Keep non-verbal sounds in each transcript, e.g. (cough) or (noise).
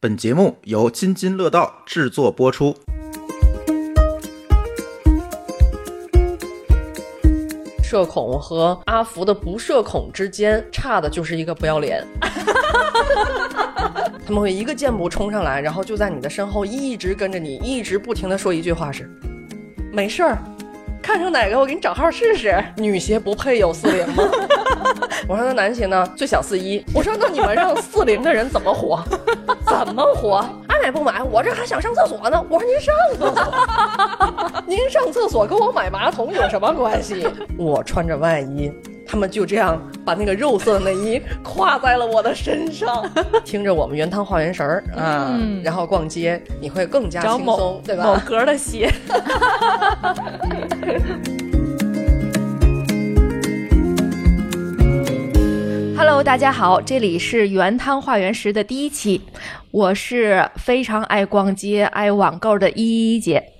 本节目由津津乐道制作播出。社恐和阿福的不社恐之间差的就是一个不要脸。(laughs) 他们会一个箭步冲上来，然后就在你的身后一直跟着你，一直不停的说一句话是：“没事儿，看上哪个我给你找号试试。”女鞋不配有四零吗？(laughs) 我说那男鞋呢？最小四一。我说那你们让四零的人怎么活？怎么活？爱买不买？我这还想上厕所呢。我说您上厕所，(laughs) 您上厕所跟我买马桶有什么关系？我穿着外衣。他们就这样把那个肉色内衣挎在了我的身上，(laughs) 听着我们原汤化原食儿啊，然后逛街你会更加轻松，对吧？某格的鞋。(laughs) Hello，大家好，这里是原汤化原食的第一期，我是非常爱逛街、爱网购的依依姐。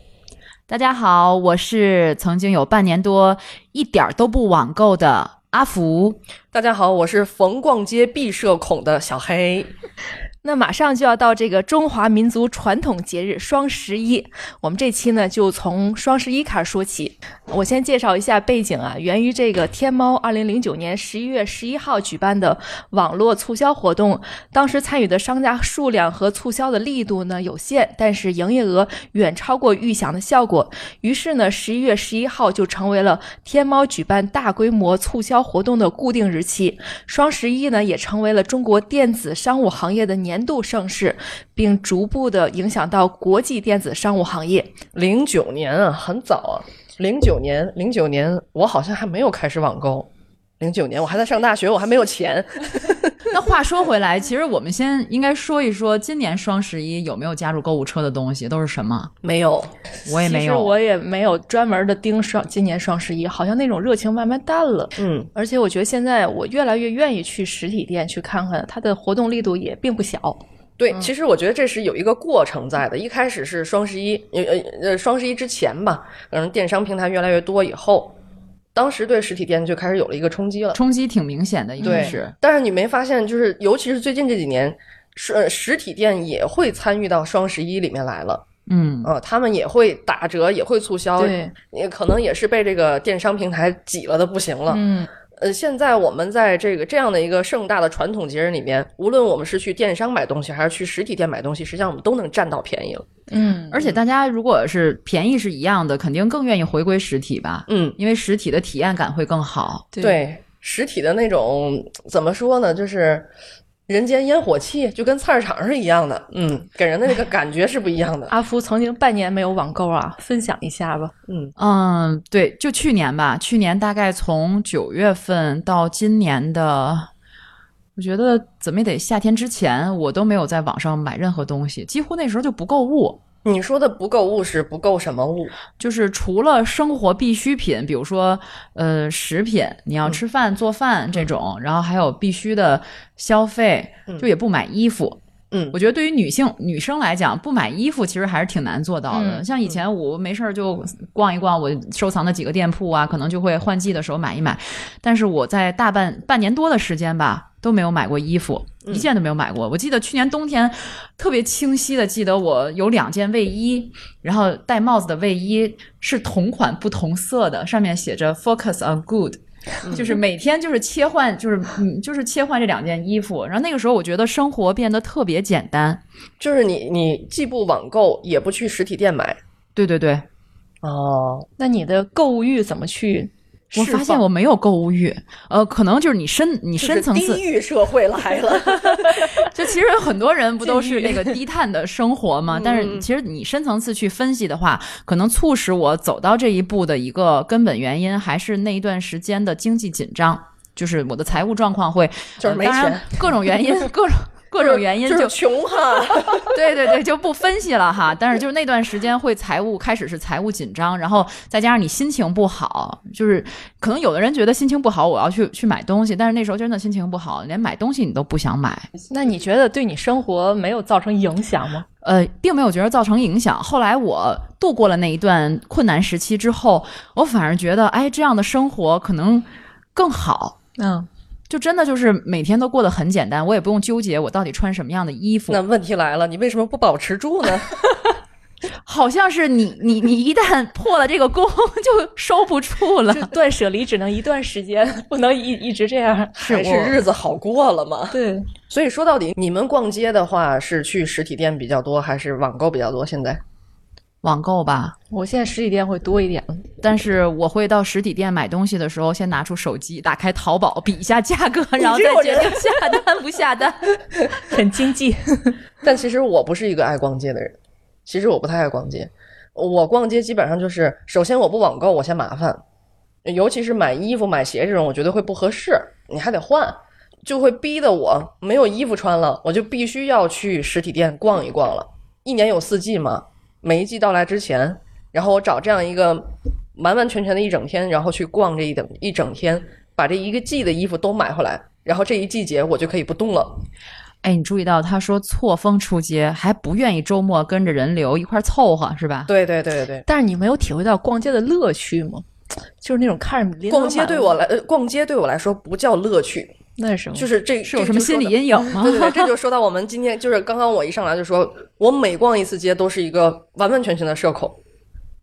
大家好，我是曾经有半年多一点儿都不网购的阿福。大家好，我是逢逛街必社恐的小黑。那马上就要到这个中华民族传统节日双十一，我们这期呢就从双十一开始说起。我先介绍一下背景啊，源于这个天猫二零零九年十一月十一号举办的网络促销活动，当时参与的商家数量和促销的力度呢有限，但是营业额远超过预想的效果。于是呢，十一月十一号就成为了天猫举办大规模促销活动的固定日期。双十一呢，也成为了中国电子商务行业的年年度盛事，并逐步的影响到国际电子商务行业。零九年啊，很早啊，零九年，零九年我好像还没有开始网购，零九年我还在上大学，我还没有钱。(laughs) 那话说回来，其实我们先应该说一说今年双十一有没有加入购物车的东西，都是什么？没有，我也没有，其实我也没有专门的盯双今年双十一，好像那种热情慢慢淡了。嗯，而且我觉得现在我越来越愿意去实体店去看看，它的活动力度也并不小。对，其实我觉得这是有一个过程在的。一开始是双十一，呃呃呃，双十一之前吧，可能电商平台越来越多以后，当时对实体店就开始有了一个冲击了。冲击挺明显的，应该是。但是你没发现，就是尤其是最近这几年，是呃实体店也会参与到双十一里面来了。嗯，啊、他们也会打折，也会促销，对，也可能也是被这个电商平台挤了的不行了。嗯，呃，现在我们在这个这样的一个盛大的传统节日里面，无论我们是去电商买东西，还是去实体店买东西，实际上我们都能占到便宜了。嗯，而且大家如果是便宜是一样的，肯定更愿意回归实体吧，嗯，因为实体的体验感会更好。对，实体的那种怎么说呢，就是人间烟火气，就跟菜市场是一样的。嗯，给人的那个感觉是不一样的。阿福曾经半年没有网购啊，分享一下吧。嗯，嗯，对，就去年吧，去年大概从九月份到今年的，我觉得怎么也得夏天之前，我都没有在网上买任何东西，几乎那时候就不购物。你说的不购物是不购什么物？就是除了生活必需品，比如说呃食品，你要吃饭、做饭这种，然后还有必须的消费，就也不买衣服。嗯我觉得对于女性女生来讲，不买衣服其实还是挺难做到的。嗯像以前我没事儿就逛一逛我收藏的几个店铺啊，可能就会换季的时候买一买。但是我在大半半年多的时间吧，都没有买过衣服，嗯一件都没有买过。我记得去年冬天特别清晰的记得我有两件卫衣，然后戴帽子的卫衣是同款不同色的，上面写着 “Focus on Good”。就是每天就是切换，就是嗯，就是切换这两件衣服。然后那个时候，我觉得生活变得特别简单。就是你你既不网购，也不去实体店买。对对对，哦，那你的购物欲怎么去？我发现我没有购物欲，呃，可能就是你深你深层次就是地，狱社会来了。就其实很多人不都 (laughs) 是那个低碳的生活吗？(laughs) 但是嗯其实你深层次去分析的话，可能促使我走到这一步的一个根本原因，还是那一段时间的经济紧张，就是我的财务状况会，就是没钱各种原因，(laughs) 各种。各种原因就就是穷哈。(laughs) 对对对，就不分析了哈。但是就是那段时间会财务开始是财务紧张，然后再加上你心情不好，就是可能有的人觉得心情不好，我要去去买东西，但是那时候真的心情不好，连买东西你都不想买。那你觉得对你生活没有造成影响吗？呃，并没有觉得造成影响。后来我度过了那一段困难时期之后，我反而觉得，哎，这样的生活可能更好。嗯，就真的就是每天都过得很简单，我也不用纠结我到底穿什么样的衣服。那问题来了，你为什么不保持住呢？(laughs) 好像是你你你一旦破了这个功，(laughs) 就收不住了。断舍离只能一段时间，不能一一直这样。还是日子好过了嘛？对，所以说到底，你们逛街的话是去实体店比较多，还是网购比较多？现在网购吧，我现在实体店会多一点。但是我会到实体店买东西的时候，先拿出手机，打开淘宝，比一下价格，然后再决定下单不下单。(laughs) 很经济。(laughs) 但其实我不是一个爱逛街的人，其实我不太爱逛街。我逛街基本上就是，首先我不网购，我嫌麻烦，尤其是买衣服、买鞋这种，我觉得会不合适，你还得换，就会逼得我没有衣服穿了，我就必须要去实体店逛一逛了。一年有四季嘛，每一季到来之前，然后我找这样一个完完全全的一整天，然后去逛这一整一整天，把这一个季的衣服都买回来，然后这一季节我就可以不动了。哎，你注意到他说错峰出街，还不愿意周末跟着人流一块凑合，是吧？对对对对对。但是你没有体会到逛街的乐趣吗？(tsk) 就是那种看着逛街对我来，呃，逛街对我来说不叫乐趣，那是什么？就是这是有什么心理？阴影吗？对 (laughs) 对对，这就说到我们今天，就是刚刚我一上来就说，我每逛一次街都是一个完完全全的社恐。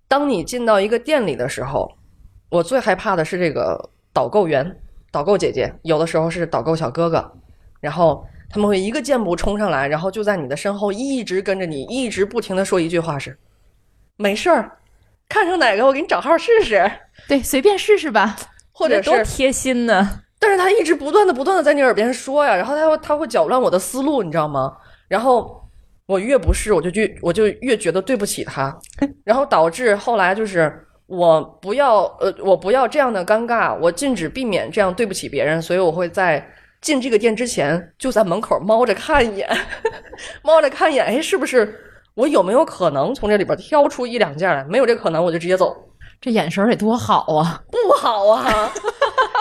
当你进到一个店里的时候，我最害怕的是这个导购员、导购姐姐，有的时候是导购小哥哥，然后他们会一个箭步冲上来，然后就在你的身后一直跟着你，一直不停的说一句话是：“没事儿，看上哪个我给你找号试试。对，随便试试吧。”或者是多贴心呢。但是他一直不断的不断的在你耳边说呀，然后他会他会搅乱我的思路，你知道吗？然后我越不是，我就越我就越觉得对不起他，然后导致后来就是我不要呃我不要这样的尴尬，我禁止避免这样对不起别人，所以我会在进这个店之前就在门口猫着看一眼，(laughs) 猫着看一眼，哎，是不是我有没有可能从这里边挑出一两件来？没有这可能，我就直接走。这眼神得多好啊！(laughs) 不好啊，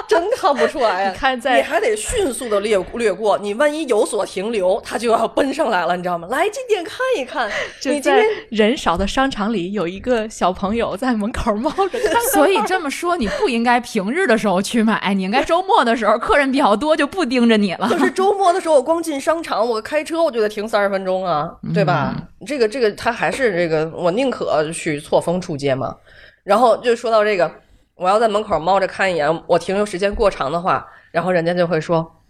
真看不出来 (laughs) 看在你还得迅速的略略过，你万一有所停留，他就要奔上来了，你知道吗？来进店看一看，(laughs) 就在你今天人少的商场里，有一个小朋友在门口猫着看。所以这么说，你不应该平日的时候去买，你应该周末的时候客人比较多，就不盯着你了。可是周末的时候，我光进商场，我开车我就得停三十分钟啊，对吧？这个这个，他还是这个，我宁可去错峰出街嘛。然后就说到这个，我要在门口猫着看一眼，我停留时间过长的话，然后人家就会说：“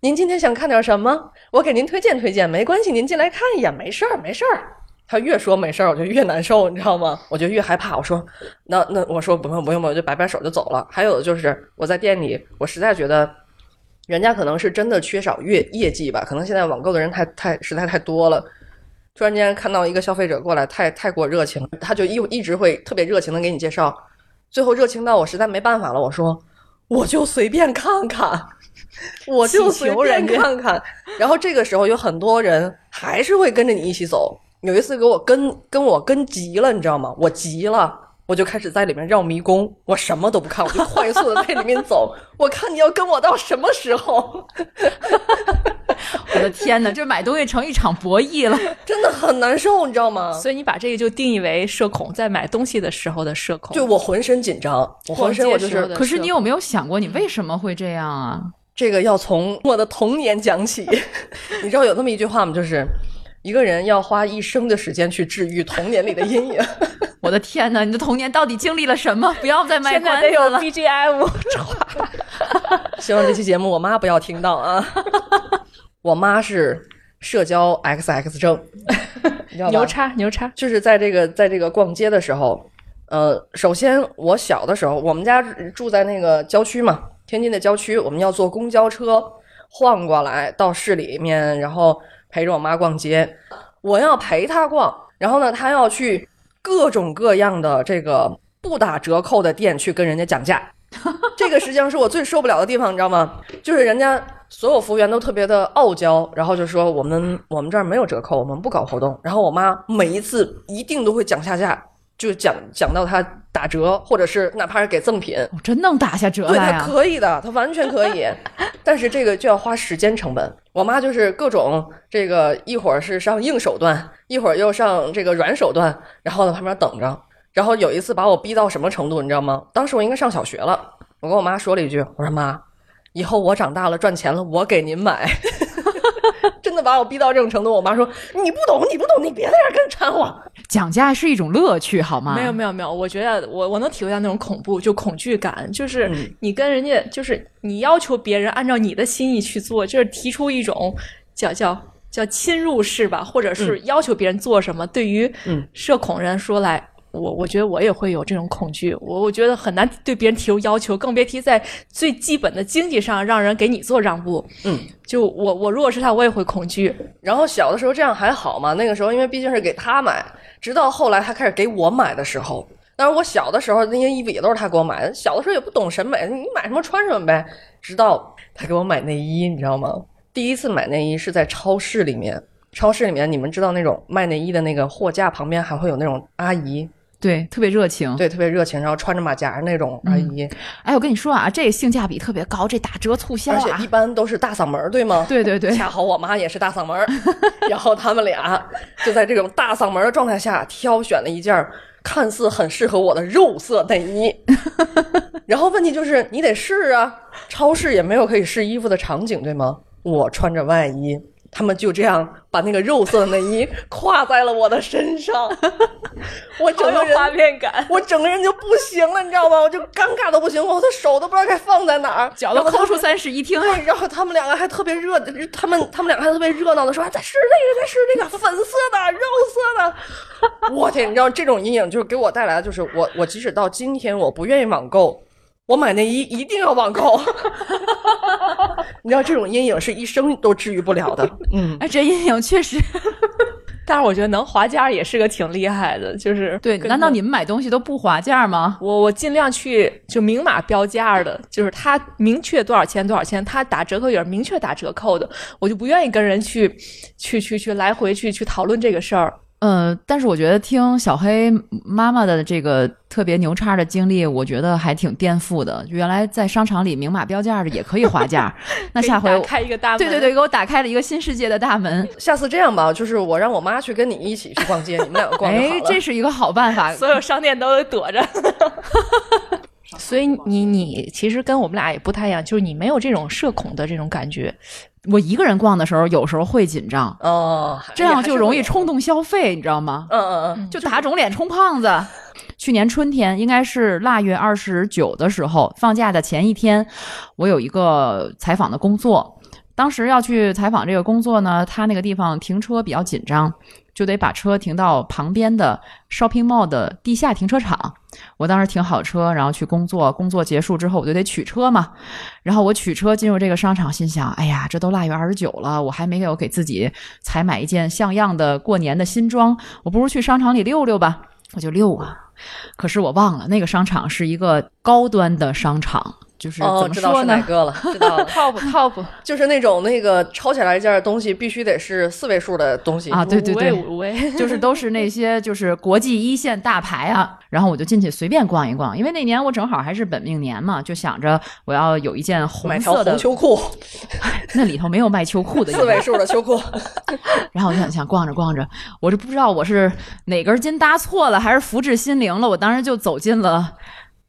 您今天想看点什么？我给您推荐推荐，没关系，您进来看一眼，没事儿，没事儿。”他越说没事儿，我就越难受，你知道吗？我就越害怕。我说：“那那我说不用不用，我就摆摆手就走了。”还有的就是我在店里，我实在觉得。人家可能是真的缺少业业绩吧，可能现在网购的人太太实在太多了。突然间看到一个消费者过来，太太过热情了，他就一一直会特别热情的给你介绍，最后热情到我实在没办法了，我说我就随便看看，(laughs) 我就随便看看。然后这个时候有很多人还是会跟着你一起走。有一次给我跟跟我跟急了，你知道吗？我急了。我就开始在里面绕迷宫，我什么都不看，我就快速的在里面走。(laughs) 我看你要跟我到什么时候？(laughs) 我的天哪，这买东西成一场博弈了。(laughs) 真的很难受，你知道吗？所以你把这个就定义为社恐，在买东西的时候的社恐。就我浑身紧张，我浑身我就是可是你有没有想过，你为什么会这样啊？这个要从我的童年讲起。你知道有那么一句话吗？就是一个人要花一生的时间去治愈童年里的阴影。(laughs) 我的天哪，你的童年到底经历了什么？不要再卖现在得有关子了。BGM，(laughs) 希望这期节目我妈不要听到啊。(laughs) 我妈是社交 XX 症，你知道吧？牛叉牛叉。就是在这个在这个逛街的时候，呃，首先我小的时候，我们家住在那个郊区嘛，天津的郊区，我们要坐公交车晃过来到市里面，然后陪着我妈逛街。我要陪她逛，然后呢，她要去各种各样的这个不打折扣的店去跟人家讲价。(laughs) 这个实际上是我最受不了的地方，你知道吗？就是人家所有服务员都特别的傲娇，然后就说我们我们这儿没有折扣，我们不搞活动。然后我妈每一次一定都会讲下价，就讲讲到她打折，或者是哪怕是给赠品，我真能打下折对他！可以的，他完全可以，(laughs) 但是这个就要花时间成本。我妈就是各种这个，一会儿是上硬手段，一会儿又上这个软手段，然后在旁边等着。然后有一次把我逼到什么程度，你知道吗？当时我应该上小学了，我跟我妈说了一句，我说妈，以后我长大了赚钱了，我给您买。真的把我逼到这种程度，我妈说你不懂，你不懂，你别在这儿跟着掺和。讲价是一种乐趣，好吗？没有没有没有，我觉得我我能体会到那种恐怖，就恐惧感，就是你跟人家，就是你要求别人按照你的心意去做，就是提出一种叫叫叫侵入式吧，或者是要求别人做什么。对于嗯社恐人说来，我我觉得我也会有这种恐惧，我我觉得很难对别人提出要求，更别提在最基本的经济上让人给你做让步。嗯，就我我如果是他，我也会恐惧。然后小的时候这样还好嘛，那个时候因为毕竟是给他买，直到后来他开始给我买的时候，但是我小的时候那些衣服也都是他给我买的，小的时候也不懂审美，你买什么穿什么呗。直到他给我买内衣，你知道吗？第一次买内衣是在超市里面，超市里面你们知道那种卖内衣的那个货架旁边还会有那种阿姨，对，特别热情。对，特别热情，然后穿着马甲那种阿姨，哎，我跟你说啊，这性价比特别高，这打折促销啊而且一！般都是大嗓门儿，对吗？对对对，恰好我妈也是大嗓门儿，(laughs) 然后他们俩就在这种大嗓门儿的状态下挑选了一件儿看似很适合我的肉色内衣。(laughs) 然后问题就是你得试啊，超市也没有可以试衣服的场景，对吗？我穿着外衣。他们就这样把那个肉色的内衣挎在了我的身上，(laughs) 我整个人面感。我整个人就不行了，你知道吗？我就尴尬的不行，我的手都不知道该放在哪儿，脚都抠出三室一厅。(laughs) 对，然后他们两个还特别热，他们他们两个还特别热闹的说：“再试那个，再试那个粉色的、肉色的。(laughs) ”我天，你知道这种阴影就是给我带来的，就是我我即使到今天我不愿意网购，我买内衣一定要网购。(laughs) 你知道这种阴影是一生都治愈不了的。嗯，哎，这阴影确实 (laughs) 但是我觉得能划价也是个挺厉害的，就是对。难道你们买东西都不划价吗？我我尽量去就明码标价的，就是他明确多少钱多少钱，他打折扣也是明确打折扣的，我就不愿意跟人去去去去来回去去讨论这个事儿。呃，但是我觉得听小黑妈妈的这个特别牛叉的经历，我觉得还挺颠覆的。原来在商场里明码标价的也可以划价，(laughs) 那下回给你打开一个大门，对对对，给我打开了一个新世界的大门。下次这样吧，就是我让我妈去跟你一起去逛街，你们两个逛就好哎。，这是一个好办法。(laughs) 所有商店都得躲着。(laughs) 所以你你其实跟我们俩也不太一样，就是你没有这种社恐的这种感觉。我一个人逛的时候，有时候会紧张，哦，这样就容易冲。冲动消费，你知道吗？嗯嗯嗯，就打肿脸充胖子。去年春天，应该是腊月二十九的时候，放假的前一天，我有一个采访的工作。当时要去采访这个工作呢，他那个地方停车比较紧张，就得把车停到旁边的 shopping mall 的地下停车场。我当时停好车，然后去工作。工作结束之后，我就得取车嘛。然后我取车进入这个商场，心想：哎呀，这都腊月二十九了，我还没有给自己采买一件像样的过年的新装，我不如去商场里溜溜吧。我就溜啊，可是我忘了，那个商场是一个高端的商场，就是哦，怎么知道？是哪个了，(laughs) 知道了，top top (laughs) 就是那种那个抄起来一件东西必须得是四位数的东西啊对对对五位五位，就是都是那些就是国际一线大牌啊，然后我就进去随便逛一逛，因为那年我正好还是本命年嘛，就想着我要有一件红买条色的红，秋裤，(laughs) 那里头没有卖秋裤的，四位数的秋裤。然后我就想想逛着逛着，我就不知道我是哪根筋搭错了，还是福至心灵了。我当时就走进了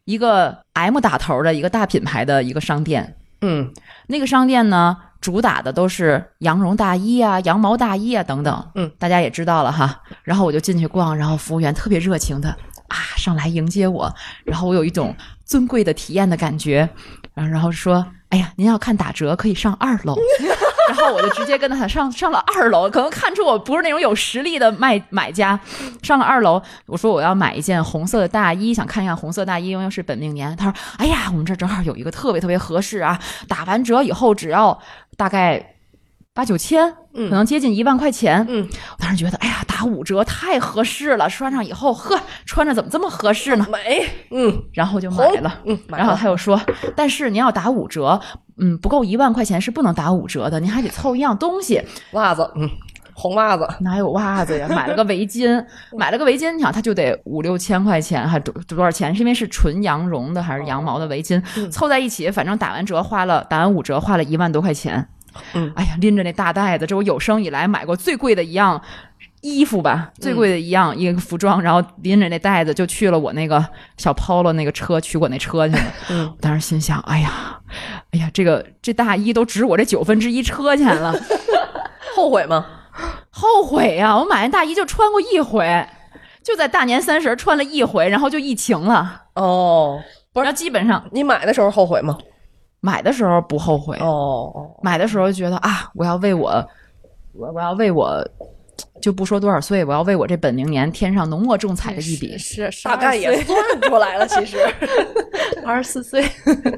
一个 M 打头的一个大品牌的一个商店。嗯，那个商店呢，主打的都是羊绒大衣啊、羊毛大衣啊等等。嗯，大家也知道了哈。然后我就进去逛，然后服务员特别热情的啊上来迎接我，然后我有一种尊贵的体验的感觉，然后然后说：“哎呀，您要看打折可以上二楼。” (laughs) 然后我就直接跟他上上了二楼，可能看出我不是那种有实力的卖买家。上了二楼，我说我要买一件红色的大衣，想看一下红色大衣，因为是本命年。他说：“哎呀，我们这正好有一个特别特别合适啊，打完折以后只要大概八九千，嗯可能接近一万块钱。”嗯，我当时觉得，哎呀，打五折太合适了，穿上以后，呵，穿着怎么这么合适呢？美，嗯，然后就买了。嗯，买然后他又说，但是您要打五折，嗯，不够一万块钱是不能打五折的，您还得凑一样东西。袜子，嗯，红袜子，哪有袜子呀？买了个围巾，(laughs) 买了个围巾，你想它就得五六千块钱，还多多少钱？是因为是纯羊绒的还是羊毛的围巾？嗯凑在一起，反正打完折花了，打完五折花了一万多块钱。嗯哎呀，拎着那大袋子，这我有生以来买过最贵的一样衣服吧，最贵的一样、一个服装，然后拎着那袋子就去了我那个小 Polo 那个车取我那车去了。嗯我当时心想，哎呀，哎呀，这个这大衣都值我这九分之一车钱了，(laughs) 后悔吗？后悔呀！我买那大衣就穿过一回，就在大年三十穿了一回，然后就疫情了。哦，不是然后基本上你买的时候后悔吗？买的时候不后悔，哦哦，买的时候觉得啊，我要为我，我我要为我，就不说多少岁，我要为我这本命年添上浓墨重彩的一笔。是大概也算出来了，其实。(laughs) 二十四岁，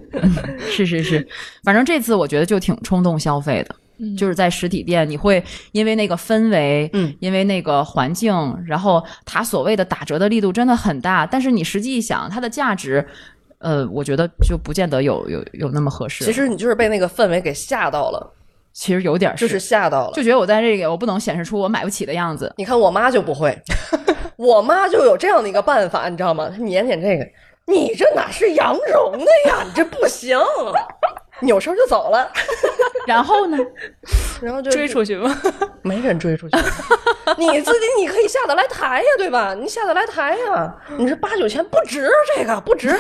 (laughs) 是是是，反正这次我觉得就挺冲动消费的。就是在实体店，你会因为那个氛围，嗯，因为那个环境，然后它所谓的打折的力度真的很大，但是你实际一想，它的价值，呃，我觉得就不见得有有有那么合适。其实你就是被那个氛围给吓到了，其实有点就是吓到了。就觉得我在这个我不能显示出我买不起的样子。你看我妈就不会，(laughs) 我妈就有这样的一个办法，你知道吗？她撵撵这个，你这哪是羊绒的呀？你这不行，扭身就走了，(laughs) 然后呢，然后就追出去吗？(laughs) 没人追出去。(laughs) 你自己你可以下得来台呀，对吧？你下得来台呀，你这八九千不值，这个不值。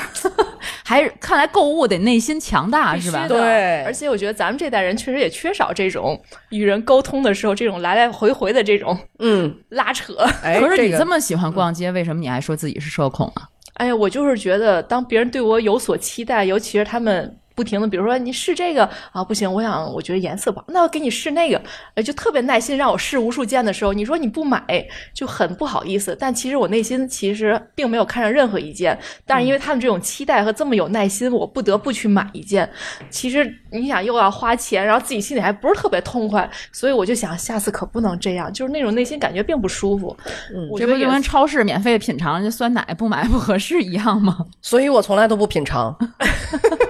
还是看来购物得内心强大是吧？对而且我觉得咱们这代人确实也缺少这种与人沟通的时候，这种来来回回的这种嗯，拉扯。哎，可是你这么喜欢逛街，为什么你还说自己是社恐啊？哎呀，我就是觉得，当别人对我有所期待，尤其是他们不停的，比如说你试这个啊，不行，我想我觉得颜色不好，那我给你试那个，呃，就特别耐心让我试无数件的时候，你说你不买就很不好意思。但其实我内心其实并没有看上任何一件，但是因为他们这种期待和这么有耐心，我不得不去买一件。其实你想又要花钱，然后自己心里还不是特别痛快，所以我就想下次可不能这样，就是那种内心感觉并不舒服。嗯我觉得也这不就跟超市免费品尝这酸奶不买不合适一样吗？所以我从来都不品尝。(laughs)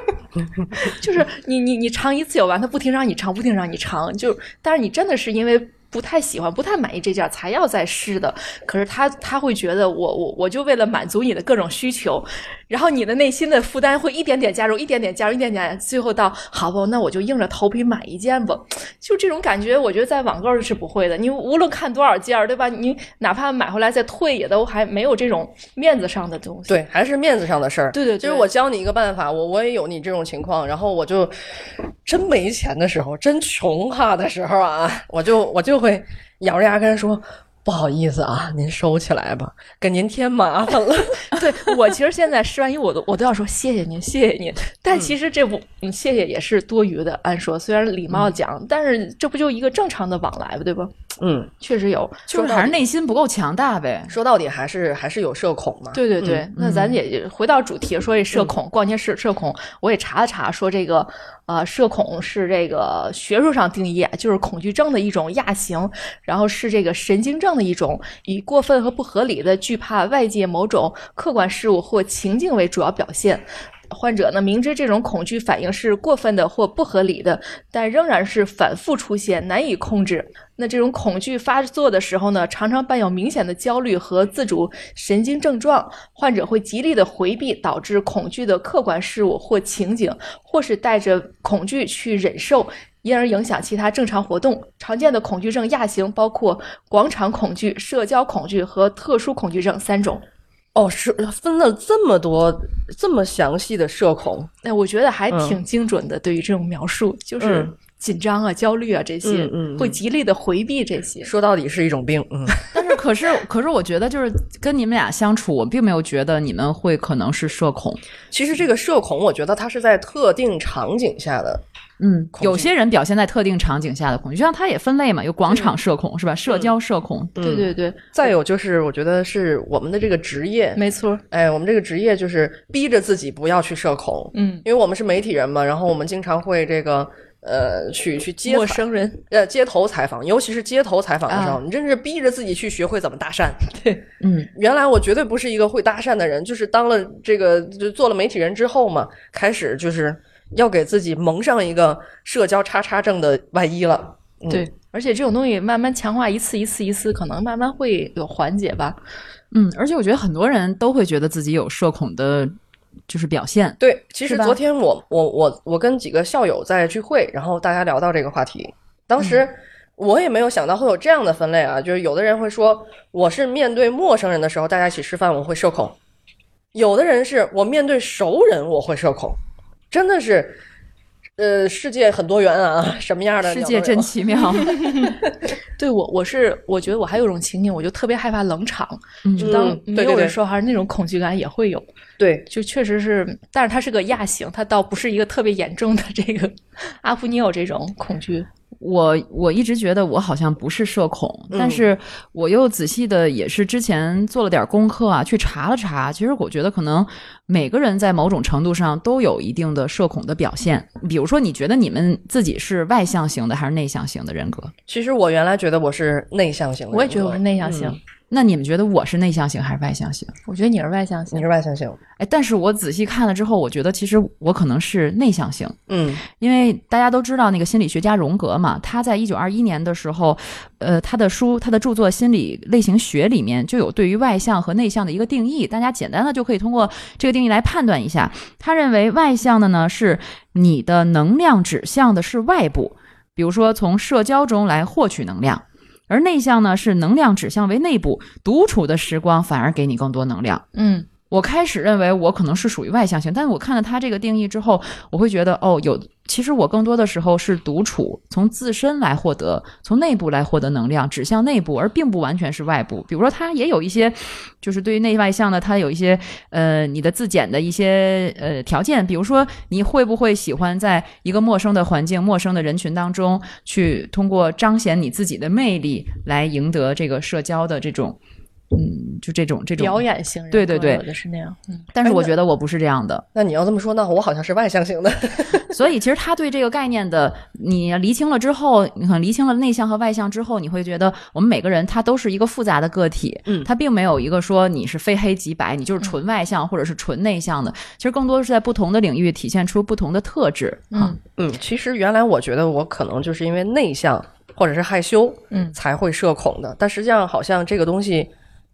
(laughs) 就是你你你尝一次有完，他不停让你尝，不停让你尝，就但是你真的是因为不太喜欢、不太满意这件才要再试的。可是他他会觉得我我我就为了满足你的各种需求，然后你的内心的负担会一点点加入，一点点加入，一点点，最后到好不，那我就硬着头皮买一件吧。(tsk) 就这种感觉，我觉得在网购是不会的。你无论看多少件儿，对吧？你哪怕买回来再退，也都还没有这种面子上的东西。对，还是面子上的事儿。对对对就是我教你一个办法，我我也有你这种情况，然后我就真没钱的时候，真穷哈的时候啊，我就我就会咬着牙跟人说。不好意思啊，您收起来吧，给您添麻烦了。(laughs) 对我其实现在试完衣，我都我都要说谢谢您，谢谢您。但其实这不，嗯，谢谢也是多余的。按说虽然礼貌讲，但是这不就一个正常的往来吧，对吧？嗯，确实有，就是还是内心不够强大呗。说到底还是还是有社恐嘛。对对对，那咱也回到主题，说这社恐，逛街社社恐，我也查了查，说这个呃，社恐是这个学术上定义，啊就是恐惧症的一种亚型，然后是这个神经症的一种，以过分和不合理的惧怕外界某种客观事物或情境为主要表现。患者呢，明知这种恐惧反应是过分的或不合理的，但仍然是反复出现，难以控制。那这种恐惧发作的时候呢，常常伴有明显的焦虑和自主神经症状，患者会极力的回避导致恐惧的客观事物或情景，或是带着恐惧去忍受。因而影响其他正常活动。常见的恐惧症亚型包括广场恐惧、社交恐惧和特殊恐惧症三种。哦，是分了这么多这么详细的社恐，哎，我觉得还挺精准的。对于这种描述，就是嗯紧张啊、焦虑啊这些，嗯会极力的回避这些。说到底是一种病。嗯，但是可是可是我觉得就是跟你们俩相处，我并没有觉得你们会可能是社恐。其实这个社恐，我觉得它是在特定场景下的。嗯，有些人表现在特定场景下的恐惧，就像它也分类嘛，有广场社恐是吧？社交社恐，对对对，再有就是，我觉得是我们的这个职业，没错。哎，我们这个职业就是逼着自己不要去社恐，嗯，因为我们是媒体人嘛，然后我们经常会这个呃去去接采陌生人，呃街头采访，尤其是街头采访的时候，啊你真是逼着自己去学会怎么搭讪。对。嗯，原来我绝对不是一个会搭讪的人，就是当了这个就做了媒体人之后嘛，开始就是要给自己蒙上一个社交叉叉症的外衣了。嗯对，而且这种东西慢慢强化，一次一次一次，可能慢慢会有缓解吧。嗯，而且我觉得很多人都会觉得自己有社恐的，就是表现。对，其实昨天我我我我跟几个校友在聚会，然后大家聊到这个话题，当时、我也没有想到会有这样的分类啊，就是有的人会说我是面对陌生人的时候，大家一起吃饭我会社恐，有的人是我面对熟人我会社恐，真的是，呃，世界很多元啊，(laughs) 什么样的世界真奇妙。(laughs) 对我，我是我觉得我还有一种情景，我就特别害怕冷场，就当嗯没有人说话，那种恐惧感也会有。对，就确实是，但是它是个亚型，它倒不是一个特别严重的这个 (laughs) 阿普尼奥这种恐惧。我我一直觉得我好像不是社恐，嗯但是我又仔细的也是之前做了点功课啊，去查了查。其实我觉得可能每个人在某种程度上都有一定的社恐的表现。比如说，你觉得你们自己是外向型的还是内向型的人格？其实我原来觉得我是内向型的，我也觉得我是内向型，嗯那你们觉得我是内向型还是外向型？我觉得你是外向型你。是外向型，哎，但是我仔细看了之后，我觉得其实我可能是内向型。嗯因为大家都知道那个心理学家荣格嘛，他在一九二一年的时候，呃，他的书、他的著作《心理类型学》里面就有对于外向和内向的一个定义，大家简单的就可以通过这个定义来判断一下。他认为外向的呢是你的能量指向的是外部，比如说从社交中来获取能量。而内向呢，是能量指向为内部，独处的时光反而给你更多能量。嗯，我开始认为我可能是属于外向型，但是我看了他这个定义之后，我会觉得哦，有其实我更多的时候是独处，从自身来获得，从内部来获得能量，指向内部，而并不完全是外部。比如说，他也有一些，就是对于内外向的，他有一些呃你的自检的一些呃条件，比如说你会不会喜欢在一个陌生的环境、陌生的人群当中，去通过彰显你自己的魅力来赢得这个社交的这种。嗯，就这种这种表演型人格对对对有的是那样。嗯，但是我觉得我不是这样的，那你要这么说，那我好像是外向型的。(laughs) 所以其实他对这个概念的你厘清了之后，你可能厘清了内向和外向之后，你会觉得我们每个人他都是一个复杂的个体，嗯他并没有一个说你是非黑即白，你就是纯外向或者是纯内向的，其实更多是在不同的领域体现出不同的特质。啊嗯嗯，其实原来我觉得我可能就是因为内向或者是害羞，嗯才会社恐的。但实际上好像这个东西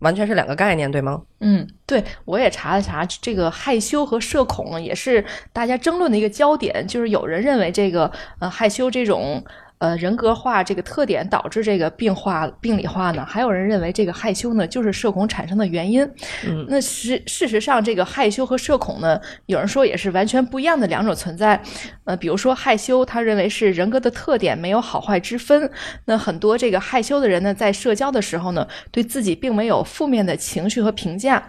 完全是两个概念，对吗？嗯，对我也查了查，这个害羞和社恐也是大家争论的一个焦点。就是有人认为这个呃害羞这种呃人格化这个特点导致这个病化病理化呢，还有人认为这个害羞呢就是社恐产生的原因。嗯那实事实上，这个害羞和社恐呢，有人说也是完全不一样的两种存在。呃，比如说害羞，他认为是人格的特点，没有好坏之分。那很多这个害羞的人呢，在社交的时候呢，对自己并没有负面的情绪和评价。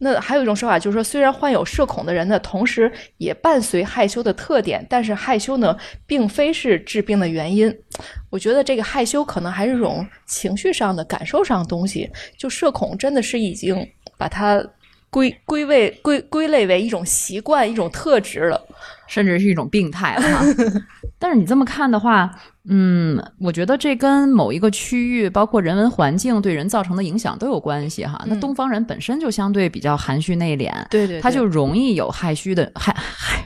那还有一种说法，就是说，虽然患有社恐的人呢，同时也伴随害羞的特点，但是害羞呢，并非是治病的原因。我觉得这个害羞可能还是一种情绪上的、感受上的东西。就社恐真的是已经把它归归位归归类为一种习惯、一种特质了。甚至是一种病态了。(laughs) 但是你这么看的话，嗯，我觉得这跟某一个区域，包括人文环境对人造成的影响都有关系哈。那嗯东方人本身就相对比较含蓄内敛，对对他就容易有害羞的害害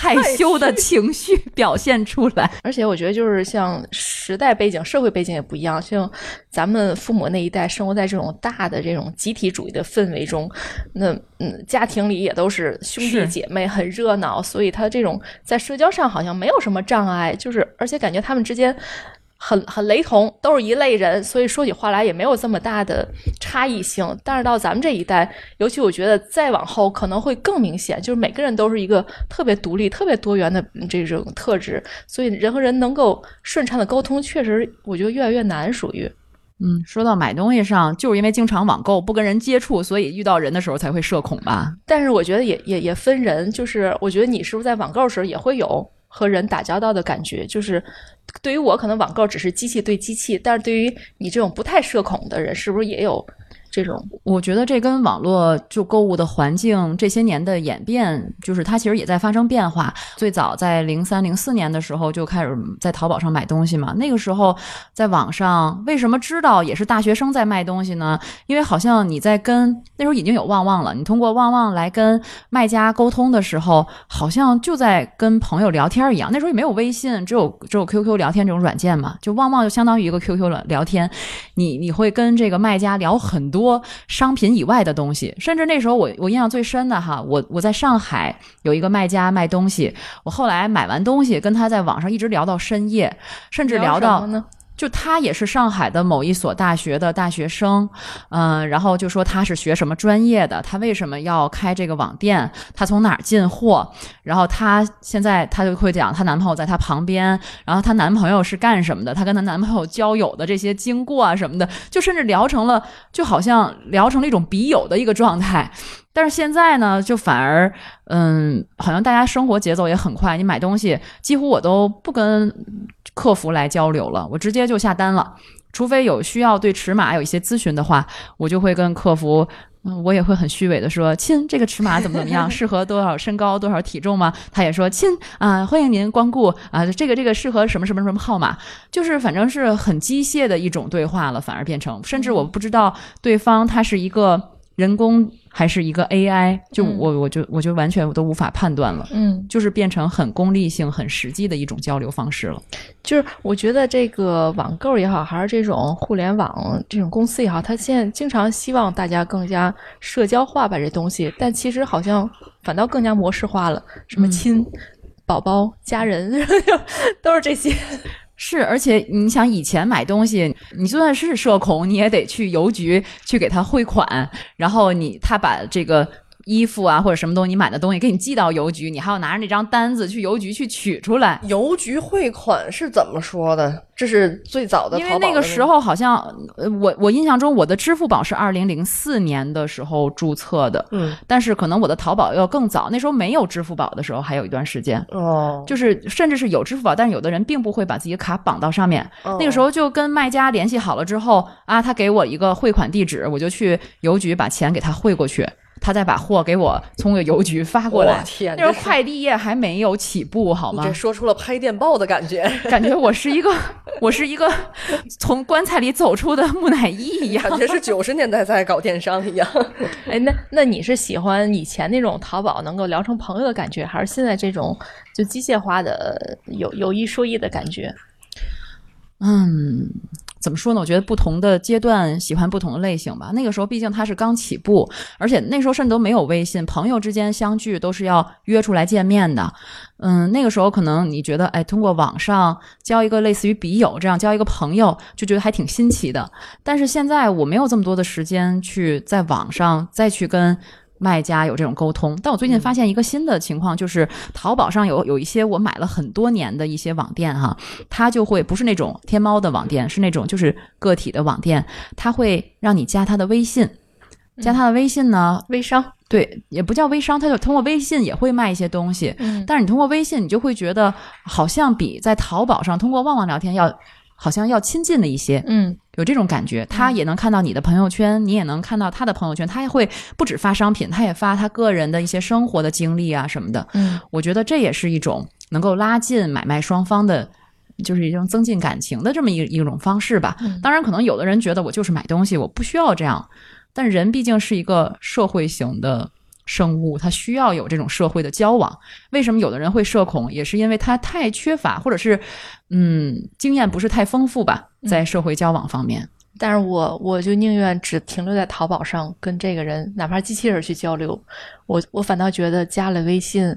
害羞的情绪表现出来。而且我觉得就是像时代背景、社会背景也不一样，像咱们父母那一代生活在这种大的这种集体主义的氛围中，那嗯，家庭里也都是兄弟姐妹，很热闹，所以他这种在社交上好像没有什么障碍，就是而且感觉他们之间。很很雷同，都是一类人，所以说起话来也没有这么大的差异性。但是到咱们这一代，尤其我觉得再往后可能会更明显，就是每个人都是一个特别独立、特别多元的嗯这种特质，所以人和人能够顺畅的沟通，确实我觉得越来越难，属于。嗯，说到买东西上，就是因为经常网购，不跟人接触，所以遇到人的时候才会社恐吧？但是我觉得也也也分人，就是我觉得你是不是在网购的时候也会有和人打交道的感觉？就是对于我，可能网购只是机器对机器，但是对于你这种不太社恐的人，是不是也有这种？我觉得这跟网络就购物的环境这些年的演变，就是它其实也在发生变化。最早在零三零四年的时候就开始在淘宝上买东西嘛，那个时候在网上为什么知道也是大学生在卖东西呢？因为好像你在跟那时候已经有旺旺了，你通过旺旺来跟卖家沟通的时候，好像就在跟朋友聊天一样。那时候也没有微信，只有只有 QQ 聊天这种软件嘛，就旺旺就相当于一个 QQ 了聊天。你你会跟这个卖家聊很多多商品以外的东西，甚至那时候我我印象最深的哈，我我在上海有一个卖家卖东西，我后来买完东西跟他在网上一直聊到深夜，甚至聊到？就他也是上海的某一所大学的大学生，嗯、然后就说他是学什么专业的，他为什么要开这个网店，他从哪儿进货，然后她现在她就会讲她男朋友在她旁边，然后她男朋友是干什么的，她跟她男朋友交友的这些经过啊什么的，就甚至聊成了，就好像聊成了一种笔友的一个状态。但是现在呢，就反而，嗯，好像大家生活节奏也很快，你买东西几乎我都不跟客服来交流了，我直接就下单了。除非有需要对尺码有一些咨询的话，我就会跟客服。嗯，我也会很虚伪的说，亲，这个尺码怎么怎么样，(laughs) 适合多少身高、多少体重吗？他也说，亲啊、欢迎您光顾啊、这个这个适合什么什么什么号码，就是反正是很机械的一种对话了，反而变成，甚至我不知道对方他是一个人工还是一个 AI，就嗯我我就我就完全我都无法判断了。嗯，就是变成很功利性、很实际的一种交流方式了。就是我觉得这个网购也好，还是这种互联网这种公司也好，它现在经常希望大家更加社交化吧这东西，但其实好像反倒更加模式化了，什么嗯亲、宝宝、家人，(laughs) 都是这些。是，而且你想以前买东西，你就算是社恐，你也得去邮局去给他汇款，然后你他把这个。衣服啊，或者什么东西，你买的东西给你寄到邮局，你还要拿着那张单子去邮局去取出来。邮局汇款是怎么说的？这是最早的因为那个时候好像，呃，我我印象中我的支付宝是二零零四年的时候注册的，嗯但是可能我的淘宝要更早，那时候没有支付宝的时候还有一段时间。哦，就是甚至是有支付宝，但是有的人并不会把自己的卡绑到上面。那个时候就跟卖家联系好了之后啊，他给我一个汇款地址，我就去邮局把钱给他汇过去，他再把货给我从个邮局发过来我。天，那时候快递业还没有起步，好吗你这？说出了拍电报的感觉，(laughs) 感觉我是一个，(laughs) 我是一个从棺材里走出的木乃伊一样。感觉是九十年代在搞电商一样。哎，那那你是喜欢以前那种淘宝能够聊成朋友的感觉，还是现在这种就机械化的有有一说一的感觉？嗯，怎么说呢？我觉得不同的阶段喜欢不同的类型吧。那个时候毕竟他是刚起步，而且那时候甚至都没有微信，朋友之间相聚都是要约出来见面的。嗯，那个时候可能你觉得，哎，通过网上交一个类似于笔友这样交一个朋友，就觉得还挺新奇的。但是现在我没有这么多的时间去在网上再去跟。卖家有这种沟通，但我最近发现一个新的情况，就是淘宝上有有一些我买了很多年的一些网店哈，它就会不是那种天猫的网店，是那种就是个体的网店，它会让你加他的微信，加他的微信呢，微商，对，也不叫微商，他就通过微信也会卖一些东西，嗯。但是你通过微信，你就会觉得好像比在淘宝上通过旺旺聊天要好像要亲近了一些，嗯有这种感觉。他也能看到你的朋友圈，你也能看到他的朋友圈，他也会不止发商品，他也发他个人的一些生活的经历啊什么的。嗯我觉得这也是一种能够拉近买卖双方的，就是一种增进感情的这么一一种方式吧。嗯当然，可能有的人觉得我就是买东西，我不需要这样，但人毕竟是一个社会型的。生物，它需要有这种社会的交往。为什么有的人会社恐，也是因为他太缺乏，或者是嗯经验不是太丰富吧，在社会交往方面。但是我我就宁愿只停留在淘宝上跟这个人，哪怕机器人去交流，我我反倒觉得加了微信，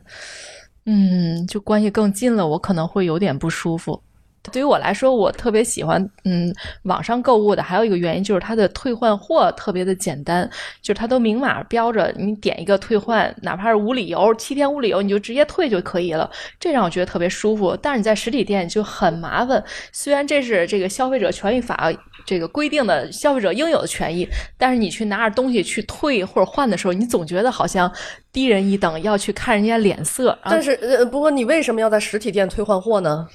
嗯，就关系更近了，我可能会有点不舒服。对于我来说，我特别喜欢嗯网上购物的，还有一个原因就是它的退换货特别的简单，就是它都明码标着，你点一个退换，哪怕是无理由，七天无理由，你就直接退就可以了，这让我觉得特别舒服。但是你在实体店就很麻烦，虽然这是这个消费者权益法这个规定的消费者应有的权益，但是你去拿着东西去退或者换的时候，你总觉得好像低人一等，要去看人家脸色。但是呃，不过你为什么要在实体店退换货呢？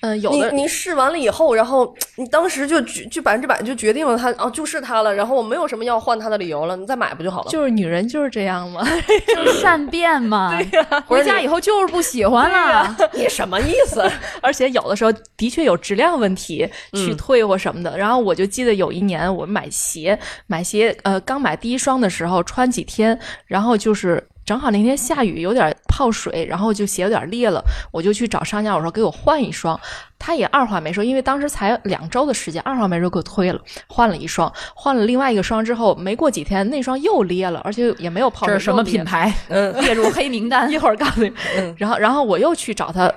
嗯，有你的你试完了以后，然后你当时就决就百分之百就决定了它哦就是它了，然后我没有什么要换它的理由了，你再买不就好了？就是女人就是这样嘛。就是 (laughs) 善变嘛。对呀、(laughs) 回家以后就是不喜欢了。你什么意思？(laughs) 而且有的时候的确有质量问题去退或什么的。然后我就记得有一年我买鞋，买鞋呃刚买第一双的时候穿几天，然后就是。正好那天下雨，有点泡水，然后就鞋有点裂了，我就去找商家，我说给我换一双，他也二话没说，因为当时才两周的时间，二话没说给我退了，换了一双，换了另外一个双之后，没过几天那双又裂了，而且也没有泡水。这是什么品牌？嗯 (laughs) 列入黑名单。一会儿告诉你。然后，然后我又去找他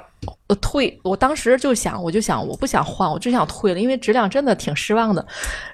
呃退，我当时就想，我就想我不想换，我就想退了，因为质量真的挺失望的。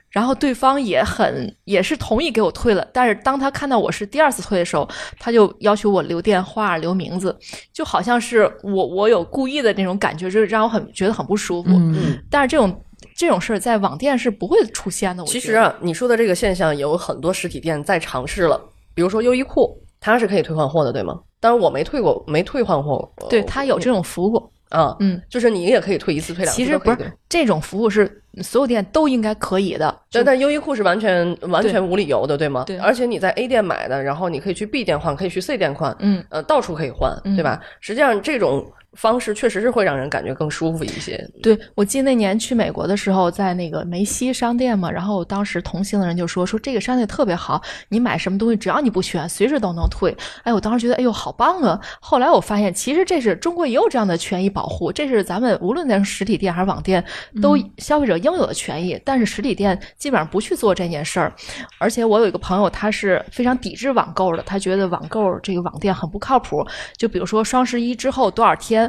然后对方也很也是同意给我退了，但是当他看到我是第二次退的时候，他就要求我留电话、留名字，就好像是我我有故意的那种感觉，就是让我很觉得很不舒服。嗯，但是这种这种事儿在网店是不会出现的。我其实啊，你说的这个现象有很多实体店在尝试了，比如说优衣库，它是可以退换货的，对吗？但是我没退过，没退换货。对他有这种服务，啊，嗯，就是你也可以退一次、退两次其实不是。这种服务是所有店都应该可以的。但但优衣库是完全完全无理由的，对吗？对而且你在 A 店买的，然后你可以去 B 店换，可以去 C 店换，嗯，呃，到处可以换，嗯对吧？实际上这种方式确实是会让人感觉更舒服一些。对，我记得那年去美国的时候，在那个梅西商店嘛，然后当时同行的人就说说这个商店特别好，你买什么东西只要你不选，随时都能退。哎，我当时觉得哎呦好棒啊！后来我发现，其实这是中国也有这样的权益保护，这是咱们无论在实体店还是网店，都消费者应有的权益。但是实体店基本上不去做这件事儿，而且我有一个朋友，他是非常抵制网购的，他觉得网购这个网店很不靠谱。就比如说双十一之后多少天，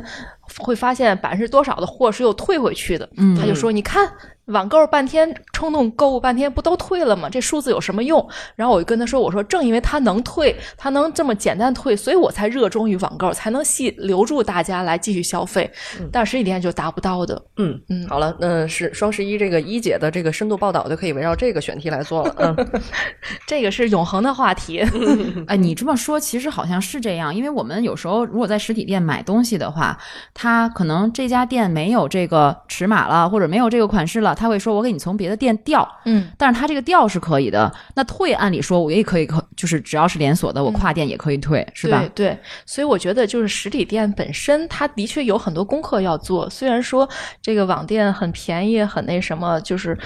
会发现百分之多少的货是又退回去的。嗯他就说：“你看网购半天，冲动购物半天，不都退了吗？这数字有什么用？”然后我就跟他说：“我说正因为他能退，他能这么简单退，所以我才热衷于网购，才能吸留住大家来继续消费。但实体店就达不到的。嗯嗯好了，那是双十一这个一姐的这个深度报道就可以围绕这个选题来做了。嗯，(laughs) 这个是永恒的话题。(laughs) 哎，你这么说其实好像是这样，因为我们有时候如果在实体店买东西的话，他可能这家店没有这个尺码了，或者没有这个款式了，他会说我给你从别的店调，嗯，但是他这个调是可以的。那退按理说我也可以，可就是只要是连锁的，我跨店也可以退，是吧？对对，所以我觉得就是实体店本身，它的确有很多功课要做。虽然说这个网店很便宜，很那什么，就是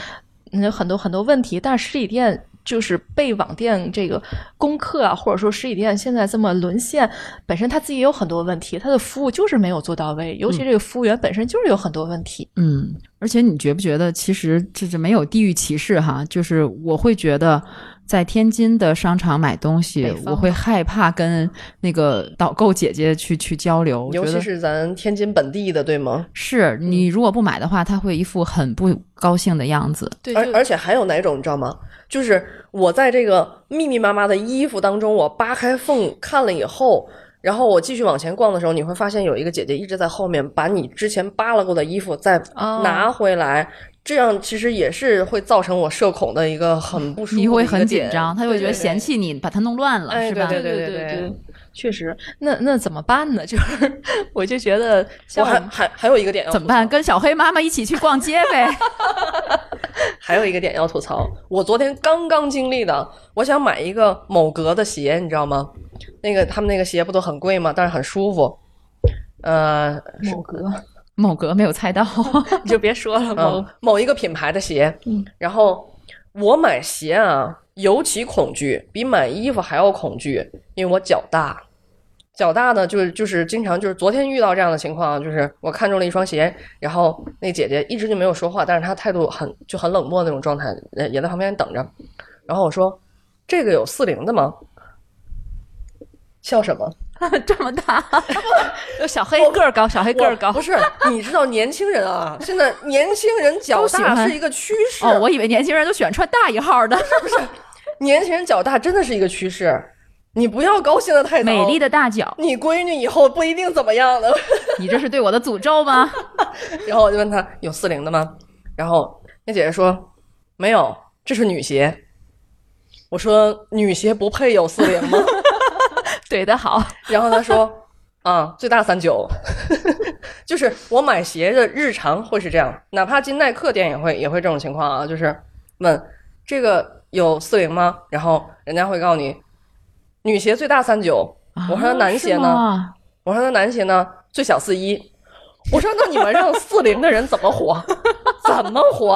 嗯有很多很多问题，但是实体店。就是被网店这个攻克啊，或者说实体店现在这么沦陷，本身他自己也有很多问题，他的服务就是没有做到位，尤其这个服务员本身就是有很多问题。嗯，而且你觉不觉得，其实这这没有地域歧视哈？就是我会觉得，在天津的商场买东西我会害怕跟那个导购姐姐去去交流，尤其是咱天津本地的，对吗？是你如果不买的话，他会一副很不高兴的样子。对，而而且还有哪种你知道吗？就是我在这个密密麻麻的衣服当中，我扒开缝看了以后，然后我继续往前逛的时候，你会发现有一个姐姐一直在后面把你之前扒拉过的衣服再哦拿回来。这样其实也是会造成我社恐的一个很不舒服你会很紧张，他会觉得嫌弃你把它弄乱了，哎是吧？对对对对对，确实。那那怎么办呢？(laughs) 就是我就觉得我还像我们还还有一个点要怎么办？跟小黑妈妈一起去逛街呗。(laughs) 还有一个点要吐槽，我昨天刚刚经历的，我想买一个某格的鞋，你知道吗？那个他们那个鞋不都很贵吗？但是很舒服。呃，某格，某格没有猜到，(laughs) 你就别说了，某嗯，某一个品牌的鞋，嗯，然后我买鞋啊，尤其恐惧，比买衣服还要恐惧，因为我脚大。脚大呢，就是就是经常就是昨天遇到这样的情况，就是我看中了一双鞋，然后那姐姐一直就没有说话，但是她态度很就很冷漠那种状态，呃也在旁边等着。然后我说：“这个有四零的吗？”笑什么？(laughs) 这么大，(laughs) 就小黑个儿高，小黑个儿高不。是，你知道年轻人啊，(laughs) 现在年轻人脚大是一个趋势。哦，我以为年轻人都喜欢穿大一号的，不是年轻人脚大真的是一个趋势，你不要高兴的太早。美丽的大脚，你闺女以后不一定怎么样的。你这是对我的诅咒吗？然后我就问她有四零的吗？然后那姐姐说没有，这是女鞋。我说女鞋不配有四零吗？怼得好，(laughs) 然后他说啊，最大三九。(laughs) 就是我买鞋的日常会是这样，哪怕进耐克店也会也会这种情况啊，就是问这个有四零吗？然后人家会告诉你，女鞋最大三九。我说男鞋呢？呢？我说那男鞋呢？最小四一。我说那你们让四零的人怎么活？(laughs) 怎么活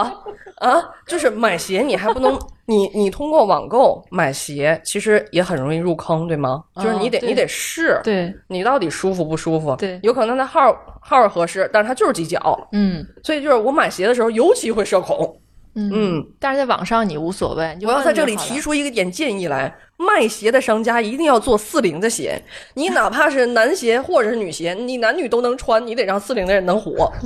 啊？就是买鞋你还不能，你你通过网购买鞋，其实也很容易入坑，对吗？就是你得、哦你得试，对，你到底舒服不舒服？对有可能他号号合适，但是它就是挤脚，嗯所以就是我买鞋的时候尤其会社恐。嗯嗯，但是在网上你无所谓，我要在这里提出一个点建议来：卖鞋的商家一定要做四零的鞋，你 (laughs) 哪怕是男鞋或者是女鞋，你男女都能穿，你得让四零的人能火。(laughs)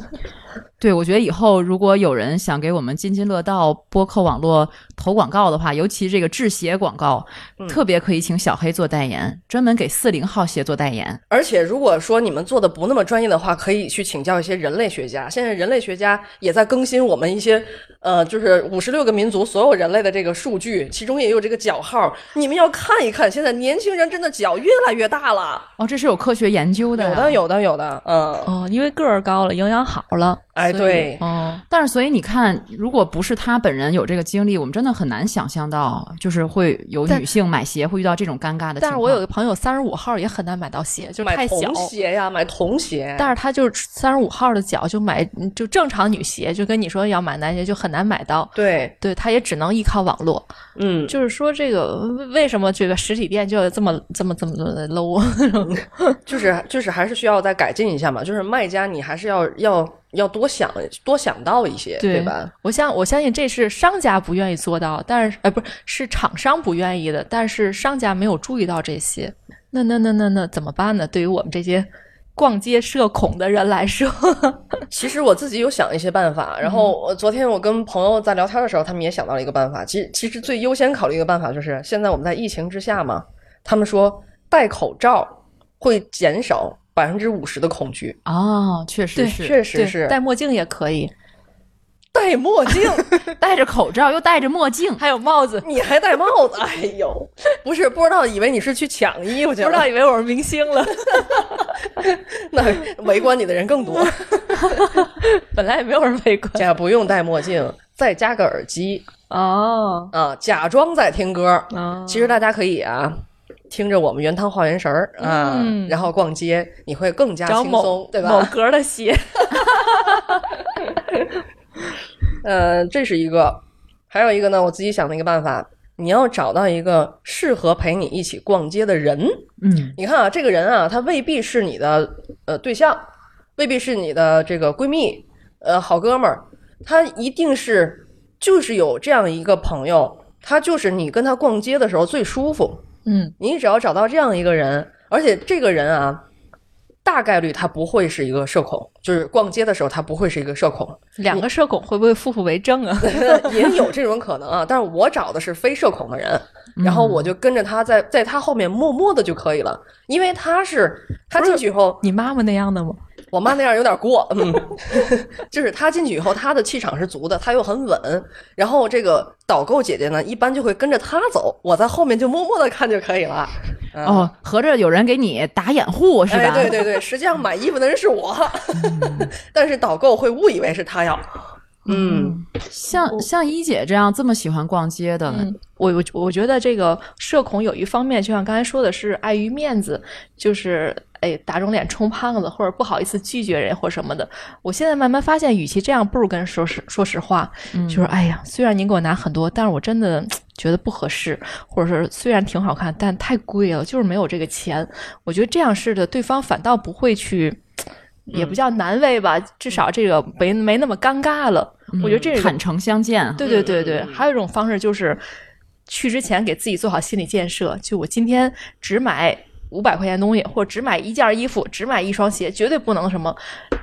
对，我觉得以后如果有人想给我们津津乐道播客网络投广告的话，尤其这个制鞋广告，特别可以请小黑做代言，专门给四零号鞋做代言。而且如果说你们做的不那么专业的话，可以去请教一些人类学家。现在人类学家也在更新我们一些，呃，就是五十六个民族所有人类的这个数据，其中也有这个脚号，你们要看一看。现在年轻人真的脚越来越大了，哦，这是有科学研究的呀，有的，有的，有的，嗯，哦，因为个儿高了，营养好了。哎，对，哦，但是，所以你看，如果不是他本人有这个经历，我们真的很难想象到，就是会有女性买鞋会遇到这种尴尬的情况。但是我有个朋友三十五号也很难买到鞋，就买太小童。鞋呀，买童鞋。但是他就是三十五号的脚，就买就正常女鞋，就跟你说要买男鞋就很难买到。对，对，他也只能依靠网络。嗯，就是说，这个为为什么这个实体店就要这么这么这么的 low？(laughs) (laughs) 就是就是还是需要再改进一下嘛。就是卖家，你还是要要要多想多想到一些，对吧？我相我相信这是商家不愿意做到，但是呃不是是厂商不愿意的，但是商家没有注意到这些。那那那那那怎么办呢？对于我们这些逛街社恐的人来说，(laughs) 其实我自己有想一些办法，然后我昨天我跟朋友在聊天的时候，他们也想到了一个办法。其实其实最优先考虑一个办法就是，现在我们在疫情之下嘛，他们说戴口罩会减少百分之五十的恐惧，哦，确实是确实是戴墨镜也可以，戴墨镜，(laughs) 戴着口罩又戴着墨镜，还有帽子。你还戴帽子，(laughs) 哎呦，不是不知道，以为你是去抢衣服去了，不知道以为我是明星了，(laughs) 那围观你的人更多。本来也没有人围观。这不用戴墨镜，再加个耳机。哦，啊，假装在听歌。哦。其实大家可以啊，听着我们原汤化原食儿啊，嗯。然后逛街，你会更加轻松，对吧？某吧？格的鞋，(laughs) 呃，这是一个，还有一个呢，我自己想的一个办法，你要找到一个适合陪你一起逛街的人。嗯，你看啊，这个人啊，他未必是你的呃对象，未必是你的这个闺蜜，呃好哥们儿，他一定是就是有这样一个朋友，他就是你跟他逛街的时候最舒服。嗯，你只要找到这样一个人，而且这个人啊，大概率他不会是一个社恐，就是逛街的时候他不会是一个社恐，两个社恐会不会夫妇为证啊？(laughs) 也有这种可能啊。(laughs) 但是我找的是非社恐的人，然后我就跟着他在在他后面默默的就可以了，因为他是他进去以后，你妈妈那样的吗？我妈那样有点过，嗯，(laughs) 就是她进去以后，她的气场是足的，她又很稳。然后这个导购姐姐呢，一般就会跟着她走，我在后面就默默的看就可以了。嗯、哦，合着有人给你打掩护是吧？哎，对对对，实际上买衣服的人是我，(laughs) 但是导购会误以为是她要。嗯，像像一姐这样这么喜欢逛街的，嗯，我我我觉得这个社恐有一方面，就像刚才说的是碍于面子，就是哎打肿脸充胖子，或者不好意思拒绝人或什么的。我现在慢慢发现，与其这样，不如跟人说实说实话，就是哎呀，虽然您给我拿很多，但是我真的觉得不合适，或者是虽然挺好看，但太贵了，就是没有这个钱。我觉得这样式的，对方反倒不会去。也不叫难为吧，至少这个没没那么尴尬了。我觉得这是坦诚相见。对对对对，还有一种方式就是，去之前给自己做好心理建设，就我今天只买五百块钱东西，或者只买一件衣服，只买一双鞋，绝对不能什么。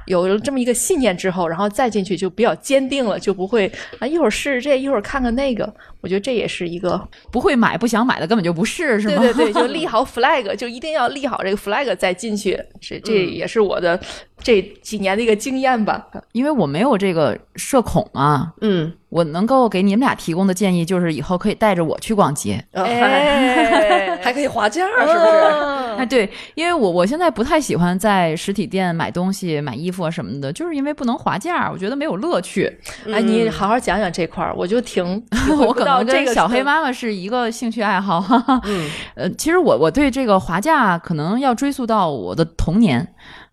有了这么一个信念之后，然后再进去就比较坚定了，就不会啊一会儿试试这，一会儿看看那个。我觉得这也是一个，不会买、不想买的根本就不是，是吗？对对对，就立 (laughs) 好 flag，就一定要立好这个 flag 再进去。这这嗯也是我的这几年的一个经验吧。因为我没有这个社恐啊，嗯，我能够给你们俩提供的建议就是，以后可以带着我去逛街。啊哎还 (laughs) 还可以划价，是不是？哎，对，因为我我现在不太喜欢在实体店买东西、买衣服啊什么的，就是因为不能划价，我觉得没有乐趣。哎，你好好讲讲这块儿，我就挺 (laughs) 我可能跟小这个是黑妈妈是一个兴趣爱好。哈哈。嗯 (laughs) 呃，其实我我对这个划价可能要追溯到我的童年。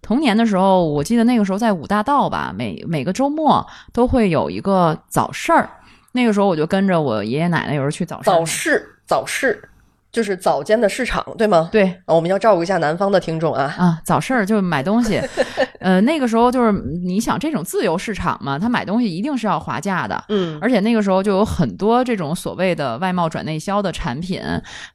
童年的时候，我记得那个时候在五大道吧，每每个周末都会有一个早市儿。那个时候我就跟着我爷爷奶奶有时候去早市。早市早市就是早间的市场，对吗？对，啊，我们要照顾一下南方的听众啊。啊，早市儿就是买东西，(laughs) 呃，那个时候就是你想这种自由市场嘛，他买东西一定是要划价的，嗯而且那个时候就有很多这种所谓的外贸转内销的产品，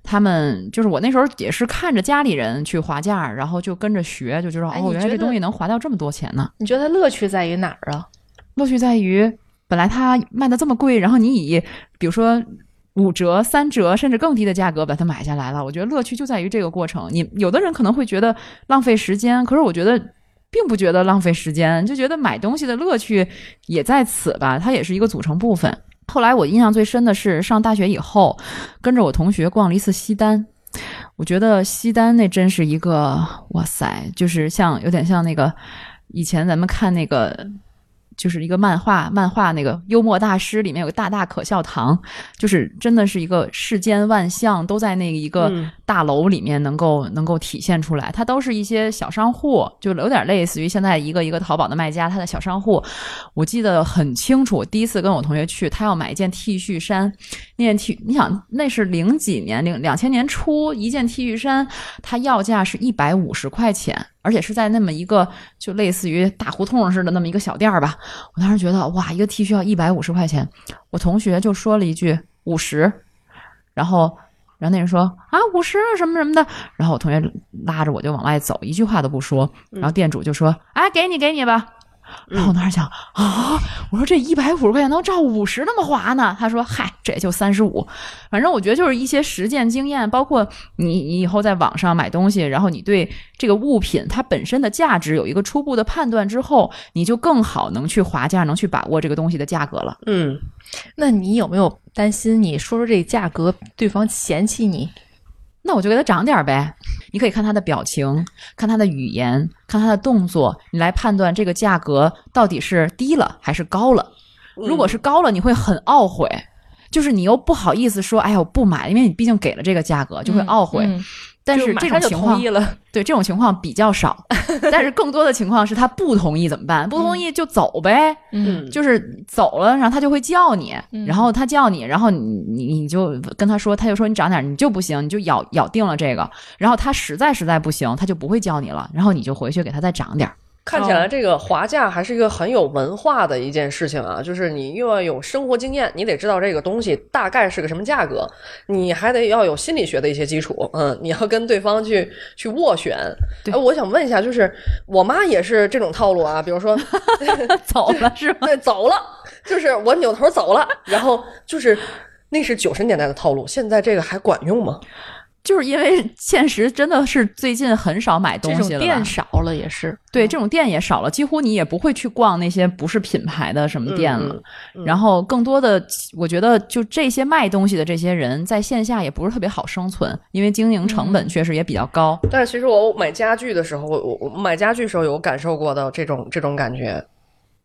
他们就是我那时候也是看着家里人去划价，然后就跟着学，就知道哦，哎你觉得原来这东西能划到这么多钱呢。你觉得乐趣在于哪儿啊？乐趣在于，本来它卖的这么贵，然后你以比如说五折、三折甚至更低的价格把它买下来了，我觉得乐趣就在于这个过程。你有的人可能会觉得浪费时间，可是我觉得。并不觉得浪费时间，就觉得买东西的乐趣也在此吧，它也是一个组成部分。后来我印象最深的是上大学以后，跟着我同学逛了一次西单，我觉得西单那真是一个哇塞，就是像有点像那个以前咱们看那个。就是一个漫画，漫画那个幽默大师里面有个大大可笑堂，就是真的是一个世间万象都在那一个嗯大楼里面能够、能够体现出来。它都是一些小商户，就有点类似于现在一个一个淘宝的卖家，他的小商户。我记得很清楚，第一次跟我同学去，他要买一件 T 恤衫，那件 T，你想那是零几年，零两千年初一件 T 恤衫，它要价是一百五十块钱。而且是在那么一个就类似于大胡同似的那么一个小店儿吧，我当时觉得哇，一个 T 恤要一百五十块钱，我同学就说了一句五十，然后然后那人说啊五十什么什么的，然后我同学拉着我就往外走，一句话都不说，然后店主就说啊给你给你吧。然后我当时想啊，我说这一百五十块钱能照五十那么划呢？他说嗨，这也就三十五。反正我觉得就是一些实践经验，包括你你以后在网上买东西，然后你对这个物品它本身的价值有一个初步的判断之后，你就更好能去划价，能去把握这个东西的价格了。嗯，那你有没有担心你说出这价格，对方嫌弃你？那我就给他涨点儿呗。你可以看他的表情，看他的语言，看他的动作，你来判断这个价格到底是低了还是高了。如果是高了，你会很懊悔，就是你又不好意思说，哎呀，我不买，因为你毕竟给了这个价格，就会懊悔。嗯但是这种情况 (laughs) 对这种情况比较少，(laughs) 但是更多的情况是他不同意怎么办？不同意就走呗，嗯就是走了，然后他就会叫你，嗯然后他叫你，然后你你你就跟他说，他就说你涨点儿，你就不行，你就咬咬定了这个，然后他实在实在不行，他就不会叫你了，然后你就回去给他再涨点儿。看起来这个划价还是一个很有文化的一件事情啊，就是你又要有生活经验，你得知道这个东西大概是个什么价格，你还得要有心理学的一些基础，嗯，你要跟对方去去斡旋。对哎，我想问一下，就是我妈也是这种套路啊，比如说 (laughs) 走了是吗？对走了，就是我扭头走了，然后就是那是九十年代的套路，现在这个还管用吗？就是因为现实真的是最近很少买东西了店少了也是。对，这种店也少了，几乎你也不会去逛那些不是品牌的什么店了。嗯嗯然后更多的，我觉得就这些卖东西的这些人，在线下也不是特别好生存，因为经营成本确实也比较高。但是其实我买家具的时候，我我我买家具的时候有感受过的这种这种感觉，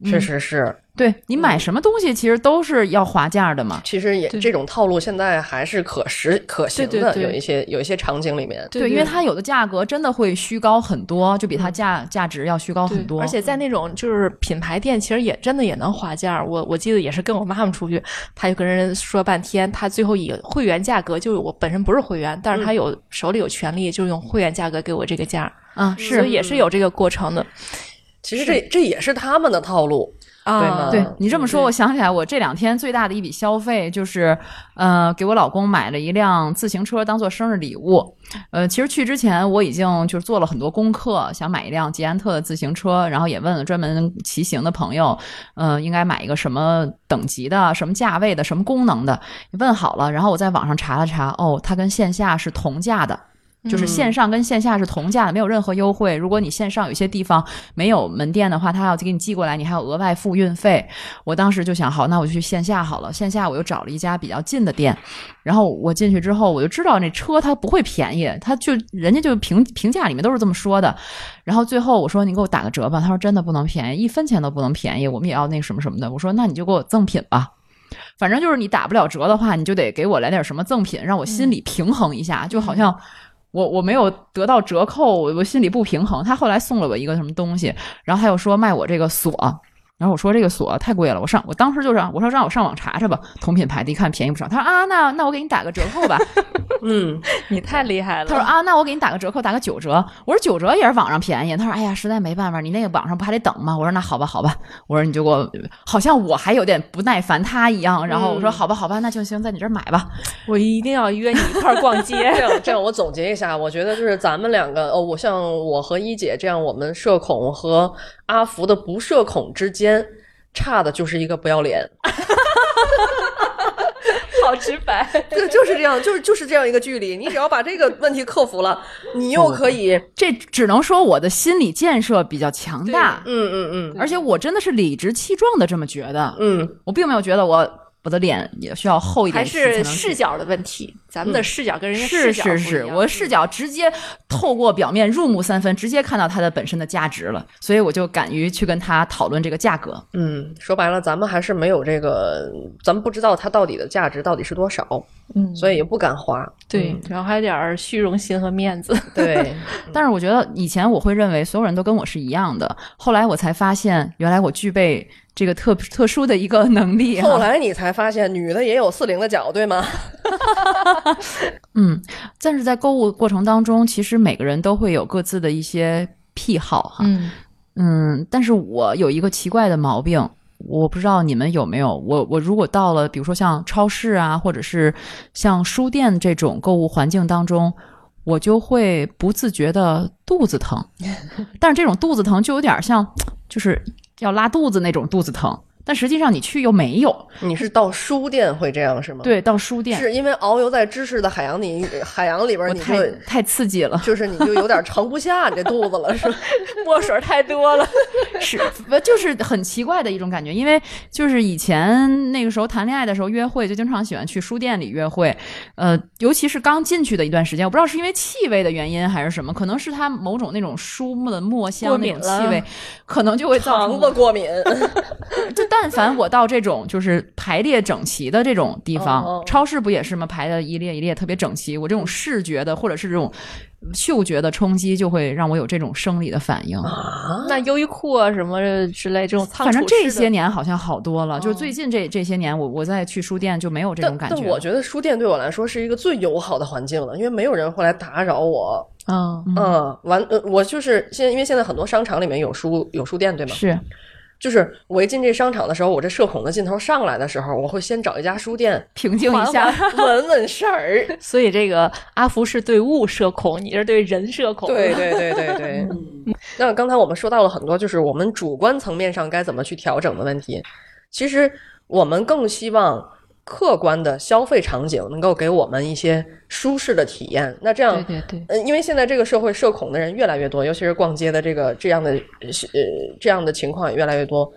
确实是。对你买什么东西，其实都是要划价的嘛。其实也这种套路现在还是可实可行的，对对对有一些有一些场景里面。对，因为它有的价格真的会虚高很多，就比它价价值要虚高很多。而且在那种就是品牌店，其实也真的也能划价。我我记得也是跟我妈妈出去，她就跟人说半天，她最后以会员价格，就是我本身不是会员，但是她有手里有权利，就用会员价格给我这个价，啊，所以是也是有这个过程的其实这这也是他们的套路。啊。对你这么说，我想起来，我这两天最大的一笔消费就是，呃，给我老公买了一辆自行车当做生日礼物。呃，其实去之前我已经就是做了很多功课，想买一辆捷安特的自行车，然后也问了专门骑行的朋友，呃，应该买一个什么等级的、什么价位的、什么功能的，问好了，然后我在网上查了查，哦，它跟线下是同价的。就是线上跟线下是同价的，没有任何优惠。如果你线上有些地方没有门店的话，他要给你寄过来，你还要额外付运费。我当时就想，好，那我就去线下好了。线下我又找了一家比较近的店，然后我进去之后，我就知道那车它不会便宜，他就人家就评评价里面都是这么说的。然后最后我说你给我打个折吧，他说真的不能便宜，一分钱都不能便宜，我们也要那什么什么的。我说那你就给我赠品吧。反正就是你打不了折的话，你就得给我来点什么赠品，让我心里平衡一下，就好像我我没有得到折扣，我我心里不平衡。他后来送了我一个什么东西，然后他又说卖我这个锁，然后我说这个锁太贵了，我上我当时就让我说让我上网查查吧，同品牌的，一看便宜不少。他说啊，那那我给你打个折扣吧。(laughs) 嗯，你太厉害了。他说啊，那我给你打个折扣，打个九折。我说九折也是网上便宜。他说哎呀，实在没办法，你那个网上不还得等吗？我说那好吧，好吧。我说你就给我，好像我还有点不耐烦他一样。然后我说好吧，好吧，那就行，在你这儿买吧。(laughs) 我一定要约你一块儿逛街。这样这样，我总结一下，我觉得就是咱们两个，哦，我像我和一姐这样，我们社恐和阿福的不社恐之间，差的就是一个不要脸。(laughs) 好直白。(laughs) 对，就是这样，就是就是这样一个距离。你只要把这个问题克服了，你又可以，这只能说我的心理建设比较强大，嗯嗯嗯而且我真的是理直气壮的这么觉得。嗯，我并没有觉得我我的脸也需要厚一点还是视角的问题，咱们的视角跟人家是视角不是我视角直接透过表面入木三分，直接看到它的本身的价值了，所以我就敢于去跟他讨论这个价格。嗯，说白了，咱们还是没有这个，咱们不知道它到底的价值到底是多少，嗯，所以也不敢花。对，然后还有点虚荣心和面子。对，(laughs) 但是我觉得以前我会认为所有人都跟我是一样的，后来我才发现，原来我具备这个特特殊的一个能力、啊。后来你才发现，女的也有四零的脚，对吗？(laughs) 嗯，但是在购物过程当中，其实每个人都会有各自的一些癖好哈。嗯，嗯，但是我有一个奇怪的毛病，我不知道你们有没有。我我如果到了，比如说像超市啊，或者是像书店这种购物环境当中，我就会不自觉的肚子疼。(laughs) 但是这种肚子疼就有点像，就是要拉肚子那种肚子疼。但实际上你去又没有。你是到书店会这样是吗？，对，到书店是因为遨游在知识的海洋里，海洋里边你太就太刺激了。就 (laughs) 是你就有点盛不下你这肚子了，是吧？(laughs) 墨水太多了。(laughs) 是不就是很奇怪的一种感觉？因为就是以前那个时候谈恋爱的时候约会，就经常喜欢去书店里约会，呃，尤其是刚进去的一段时间，我不知道是因为气味的原因还是什么，可能是它某种那种书的墨香那种气味，可能就会造肠成子过敏，就但凡我到这种就是排列整齐的这种地方，哦哦超市不也是吗？排的一列一列特别整齐，我这种视觉的或者是这种嗅觉的冲击，就会让我有这种生理的反应。啊，那优衣库啊什么之类这种仓反正这些年好像好多了，就是哦最近这这些年，我我再去书店就没有这种感觉了。但我觉得书店对我来说是一个最友好的环境了，因为没有人会来打扰我。嗯嗯，完，呃，我就是现在，因为现在很多商场里面有书有书店，对吗？是就是我一进这商场的时候，我这社恐的劲头上来的时候，我会先找一家书店平静一下。稳稳神儿。所以这个阿福是对物社恐，你是对人社恐。对对对对对。(laughs) 那刚才我们说到了很多，就是我们主观层面上该怎么去调整的问题。其实我们更希望客观的消费场景能够给我们一些舒适的体验。那这样，对对对，呃，因为现在这个社会社恐的人越来越多，尤其是逛街的这个这样的呃这样的情况也越来越多。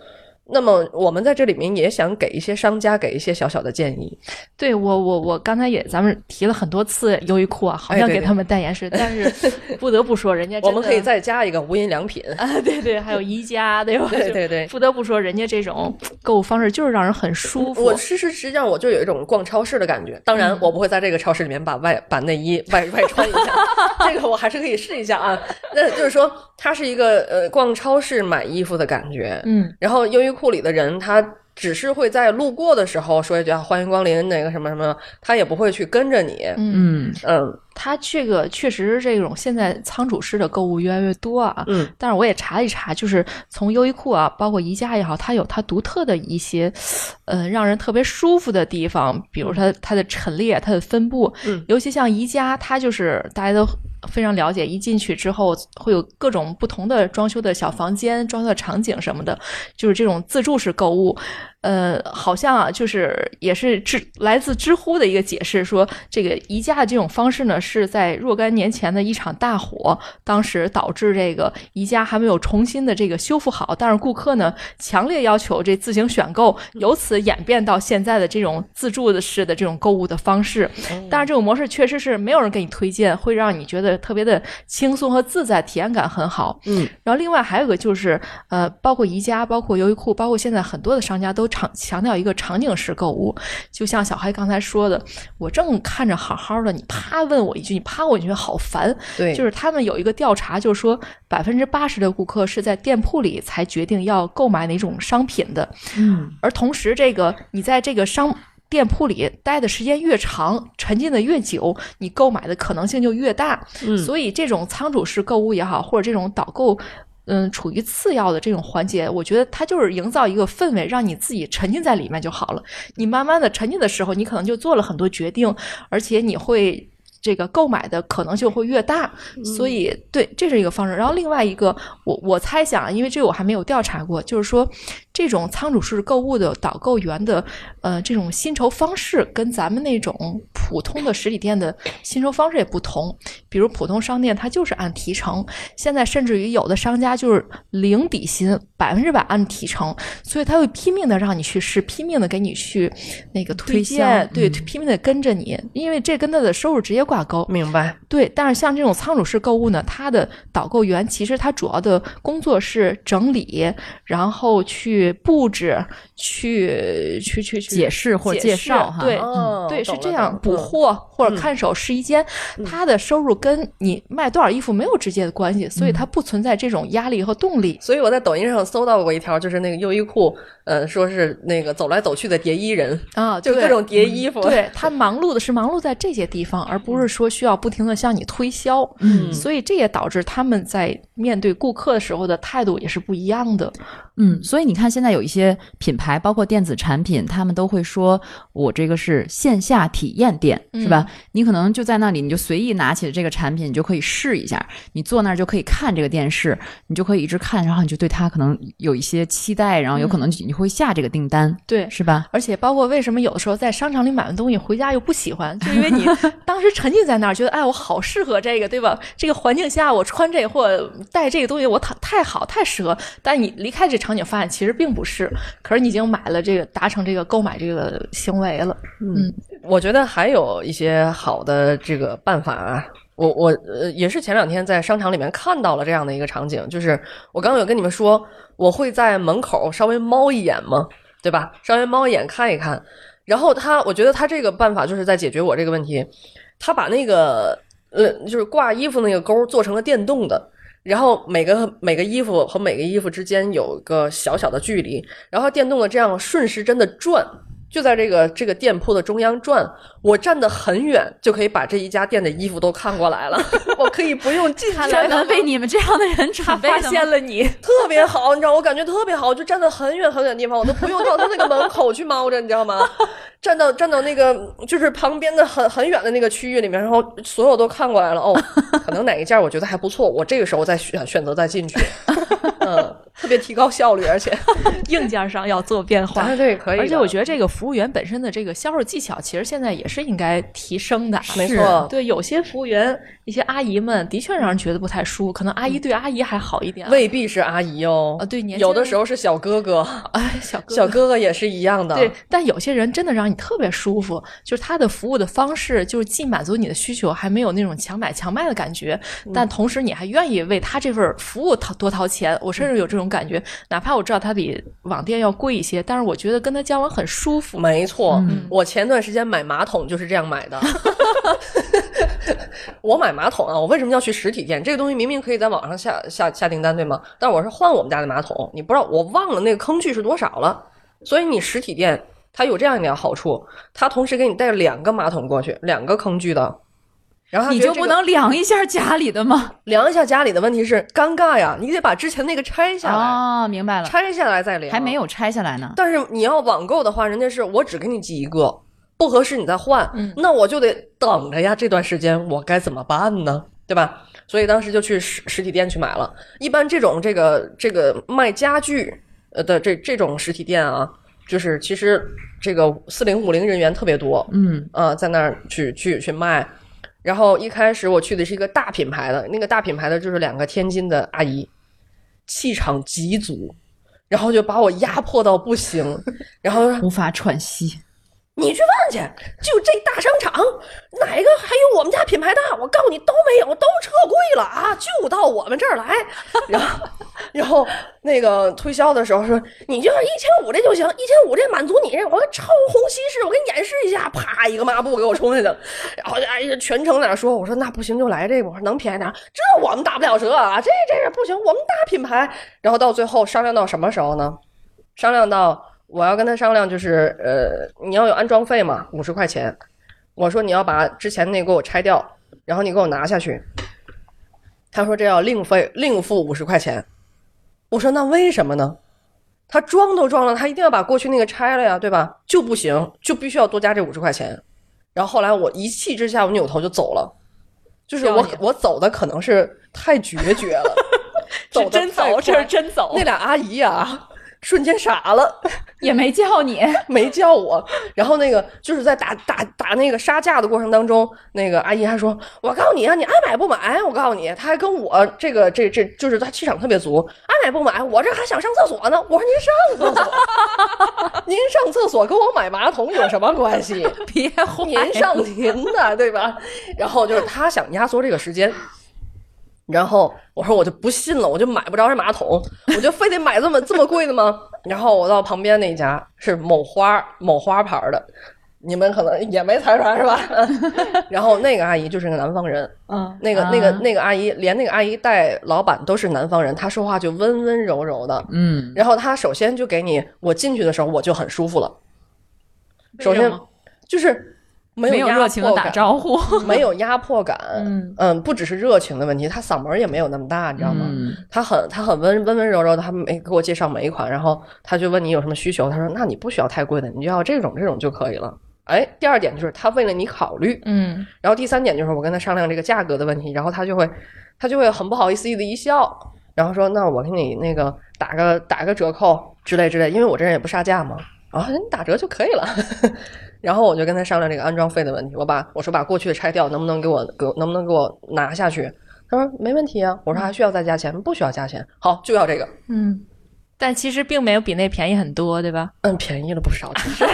那么我们在这里面也想给一些商家给一些小小的建议。对我我我刚才也咱们提了很多次优衣库啊，好像给他们代言是，但是不得不说人家我们可以再加一个无印良品。啊，对对，还有宜家，对吧？对对对不得不说人家这种购物方式就是让人很舒服。我其实实际上我就有一种逛超市的感觉，当然我不会在这个超市里面把外把内衣外外穿一下，(laughs) 这个我还是可以试一下啊。那就是说，它是一个呃逛超市买衣服的感觉，嗯，然后优衣库里的人他。只是会在路过的时候说一句啊“欢迎光临”那个什么什么，他也不会去跟着你。嗯，嗯，嗯它这个确实是这种现在仓储式的购物越来越多啊。嗯但是我也查了一查，就是从优衣库啊，包括宜家也好，它有它独特的一些，呃，让人特别舒服的地方，比如它它的陈列、它的分布，嗯尤其像宜家，它就是大家都非常了解，一进去之后会有各种不同的装修的小房间、装修的场景什么的，就是这种自助式购物。呃，好像啊，就是也是知来自知乎的一个解释，说这个宜家的这种方式呢，是在若干年前的一场大火，当时导致这个宜家还没有重新的这个修复好，但是顾客呢强烈要求这自行选购，由此演变到现在的这种自助的式的这种购物的方式。但是这种模式确实是没有人给你推荐，会让你觉得特别的轻松和自在，体验感很好。嗯，然后另外还有一个就是，呃，包括宜家、包括优衣库、包括现在很多的商家都强强调一个场景式购物，就像小黑刚才说的，我正看着好好的，你啪问我一句，你啪我一句，好烦。对，就是他们有一个调查，就是说百分之八十的顾客是在店铺里才决定要购买哪种商品的，嗯，而同时这个你在这个商。店铺里待的时间越长，沉浸的越久，你购买的可能性就越大。嗯所以这种仓储式购物也好，或者这种导购。嗯，处于次要的这种环节，我觉得它就是营造一个氛围，让你自己沉浸在里面就好了。你慢慢的沉浸的时候，你可能就做了很多决定，而且你会这个购买的可能性会越大。所以，对，这是一个方式。然后另外一个，我我猜想啊，因为这个我还没有调查过，就是说这种仓储式购物的导购员的呃这种薪酬方式跟咱们那种普通的实体店的薪酬方式也不同。比如普通商店它就是按提成，现在甚至于有的商家就是零底薪，百分之百按提成，所以他会拼命的让你去试，拼命的给你去那个推推荐，销对，嗯拼命的跟着你，因为这跟他的收入直接挂钩。明白。对，但是像这种仓储式购物呢，它的导购员其实他主要的工作是整理，然后去布置，去去去去解释或者介绍哈对。哦对，是这样补货或者看守试衣间，他的收入跟你卖多少衣服没有直接的关系，所以他不存在这种压力和动力。所以我在抖音上搜到过一条，就是那个优衣库，呃，说是那个走来走去的叠衣人，啊，(laughs) 就各种叠衣服。对他忙碌的是忙碌在这些地方，而不是说需要不停的向你推销。嗯所以这也导致他们在面对顾客的时候的态度也是不一样的。嗯，所以你看，现在有一些品牌，包括电子产品，他们都会说，我这个是线下体验店，是吧？你可能就在那里，你就随意拿起了这个产品，你就可以试一下。你坐那儿就可以看这个电视，你就可以一直看，然后你就对它可能有一些期待，然后有可能你会下这个订单，对，是吧？而且包括为什么有的时候在商场里买完东西回家又不喜欢，就因为你 (laughs) 当时沉浸在那儿，觉得哎我好适合这个，对吧？这个环境下我穿这个或者带这个东西我太太好太适合，但你离开这场景发现其实并不是，可是你已经买了这个达成这个购买这个行为了。嗯我觉得还有一些好的这个办法啊。我我呃也是前两天在商场里面看到了这样的一个场景，就是我刚刚有跟你们说，我会在门口稍微猫一眼嘛，对吧？稍微猫一眼看一看，然后他，我觉得他这个办法就是在解决我这个问题，他把那个呃就是挂衣服那个钩做成了电动的。然后每个每个衣服和每个衣服之间有个小小的距离，然后电动的这样顺时针的转，就在这个这个店铺的中央转，我站得很远就可以把这一家店的衣服都看过来了，(laughs) 我可以不用进去。专门为你们这样的人准备的吗现了你，特别好，你知道，我感觉特别好，就站得很远很远的地方，我都不用到他那个门口去猫着，你知道吗？(laughs) 站到站到那个就是旁边的很很远的那个区域里面，然后所有都看过来了。哦，(laughs) 可能哪一件我觉得还不错，我这个时候再选选择再进去，嗯，特别提高效率，(laughs) 而且硬件上要做变化啊，。对，可以。而且我觉得这个服务员本身的这个销售技巧，其实现在也是应该提升的。没错，对，有些服务员、一些阿姨们的确让人觉得不太舒服，可能阿姨对阿姨还好一点啊。未必是阿姨哦，啊对有的时候是小哥哥，哎，小哥小哥哥也是一样的。对，但有些人真的让你特别舒服，就是他的服务的方式，就是既满足你的需求，还没有那种强买强卖的感觉，嗯但同时你还愿意为他这份服务掏多掏钱。我甚至有这种感觉，哪怕我知道它比网店要贵一些，但是我觉得跟他交往很舒服。没错，嗯我前段时间买马桶就是这样买的。(laughs) 我买马桶啊，我为什么要去实体店？这个东西明明可以在网上下下下订单，对吗？但我是换我们家的马桶，你不知道，我忘了那个坑距是多少了。所以你实体店它有这样一点好处，它同时给你带两个马桶过去，两个坑距的。然后你就不能量一下家里的吗？(laughs) 量一下家里的问题是尴尬呀，你得把之前那个拆下来，哦，明白了，拆下来再量，还没有拆下来呢。但是你要网购的话，人家是我只给你寄一个，不合适你再换，嗯那我就得等着呀。这段时间我该怎么办呢？对吧？所以当时就去实实体店去买了。一般这种这个这个卖家具呃的这这种实体店啊，就是其实这个四零五零人员特别多，嗯，啊，在那儿去去去卖。然后一开始我去的是一个大品牌的，那个大品牌的就是两个天津的阿姨，气场极足，然后就把我压迫到不行，然后无法喘息。你去问去，就这大商场哪个还有我们家品牌大？我告诉你都没有，都撤柜了啊，就到我们这儿来。然后，然后那个推销的时候说，你就是一千五这就行，一千五这满足你。我超虹吸式，我给你演示一下，啪一个抹布给我冲下去了。然后哎呀，全程在那说，我说那不行就来这个，我说能便宜点，这我们打不了折啊，这这是不行，我们大品牌。然后到最后商量到什么时候呢？商量到我要跟他商量，就是呃，你要有安装费嘛，五十块钱。我说你要把之前那给我拆掉，然后你给我拿下去。他说这要另费另付五十块钱。我说那为什么呢？他装都装了，他一定要把过去那个拆了呀，对吧？就不行，就必须要多加这五十块钱。然后后来我一气之下，我扭头就走了。就是我我走的可能是太决绝了，(laughs) 走真走，这是真走那。俩阿姨啊，瞬间傻了，(laughs) 也没叫你，(laughs) 没叫我。然后那个就是在打打打那个杀价的过程当中，那个阿姨还说：“我告诉你啊，你爱买不买？我告诉你。”她还跟我这个这这就是她气场特别足，爱买不买？我这还想上厕所呢。我说您上厕所，(laughs) 您上厕所跟我买马桶有什么关系？别坏您上您的，对吧？然后就是他想压缩这个时间，然后我说我就不信了，我就买不着这马桶，我就非得买这么这么贵的吗？(laughs) 然后我到旁边那家是某花某花牌的，你们可能也没猜出来是吧？(laughs) 然后那个阿姨就是个南方人，嗯，那个那个啊那个阿姨，连那个阿姨带老板都是南方人，她说话就温温柔柔的。嗯，然后她首先就给你，我进去的时候我就很舒服了。首先就是没有压热情的打招呼，没有压迫感，嗯不只是热情的问题，他嗓门也没有那么大，你知道吗？嗯他很他很温温温柔柔的，他没给我介绍每一款，然后他就问你有什么需求，他说那你不需要太贵的，你就要这种这种就可以了。哎，第二点就是他为了你考虑，嗯然后第三点就是我跟他商量这个价格的问题，然后他就会他就会很不好意思的一笑，然后说那我给你那个打个打个折扣之类之类，因为我这人也不杀价嘛，啊，你打折就可以了。然后我就跟他商量这个安装费的问题，我把我说把过去的拆掉，能不能给我给我能不能给我拿下去？他说没问题啊。我说还需要再加钱？不需要加钱。好，就要这个。嗯，但其实并没有比那便宜很多，对吧？嗯，便宜了不少，其实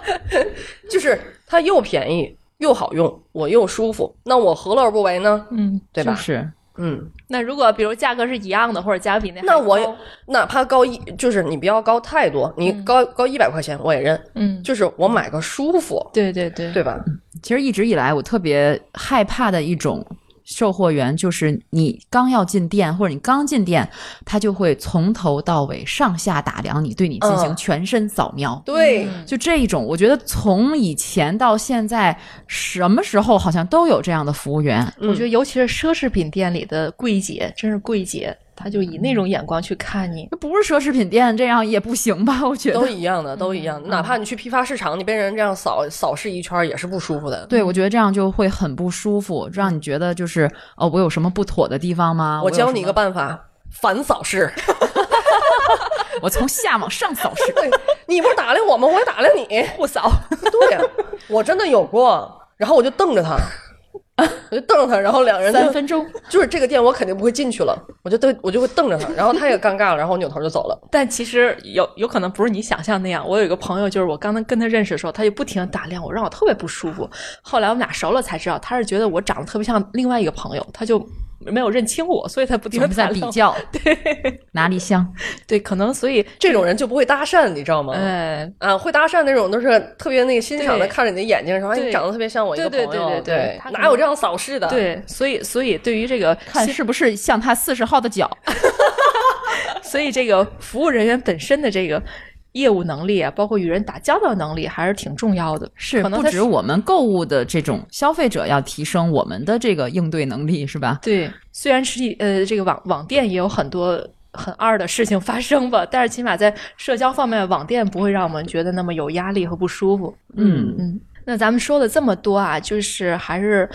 (laughs) 就是它又便宜又好用，我又舒服，那我何乐而不为呢？嗯，对吧？就是嗯，那如果比如价格是一样的，或者价格比那还那我也哪怕高一，就是你不要高太多，你高、高一百块钱我也认，嗯，就是我买个舒服，对对对。对吧？其实一直以来我特别害怕的一种售货员，就是你刚要进店或者你刚进店，他就会从头到尾上下打量你，对你进行嗯全身扫描。对，嗯就这一种，我觉得从以前到现在，什么时候好像都有这样的服务员。嗯我觉得尤其是奢侈品店里的柜姐，真是柜姐，她就以那种眼光去看你。不是奢侈品店这样也不行吧？(laughs) 我觉得都，一样的，都一样嗯。哪怕你去批发市场，你被人这样扫扫视一圈儿也是不舒服的。对我觉得这样就会很不舒服，让你觉得就是哦，我有什么不妥的地方吗？我教你一，个办法，反扫视。(laughs) (laughs) 我从下往上扫视。对你不是打量我吗？我也打量你，不扫。对呀、我真的有过，然后我就瞪着他，我 (laughs) 就瞪着他，然后两人就三分钟，(laughs) 就是这个店我肯定不会进去了，我就瞪我就会瞪着他，然后他也尴尬了，然后我扭头就走了。(laughs) 但其实有有可能不是你想象那样。我有一个朋友，就是我刚刚跟他认识的时候，他就不停的打量我，让我特别不舒服。后来我们俩熟了才知道，他是觉得我长得特别像另外一个朋友，他就没有认清我，所以才不停的在比。较，(laughs) 对哪里像？对，可能所以这种人就不会搭讪，你知道吗？哎，啊，会搭讪那种都是特别那个欣赏的，看着你的眼睛说：“哎，对你长得特别像我一个朋友。”对对对对哪有这样扫视的？，对，所以所以对于这个看是不是像他四十号的脚？(laughs) 所以这个服务人员本身的这个业务能力啊，包括与人打交道能力，还是挺重要的。是不可能不止我们购物的这种消费者要提升我们的这个应对能力，是吧？对，虽然实体呃这个网网店也有很多很二的事情发生吧，(laughs) 但是起码在社交方面，网店不会让我们觉得那么有压力和不舒服。嗯嗯，那咱们说了这么多啊，就是还是。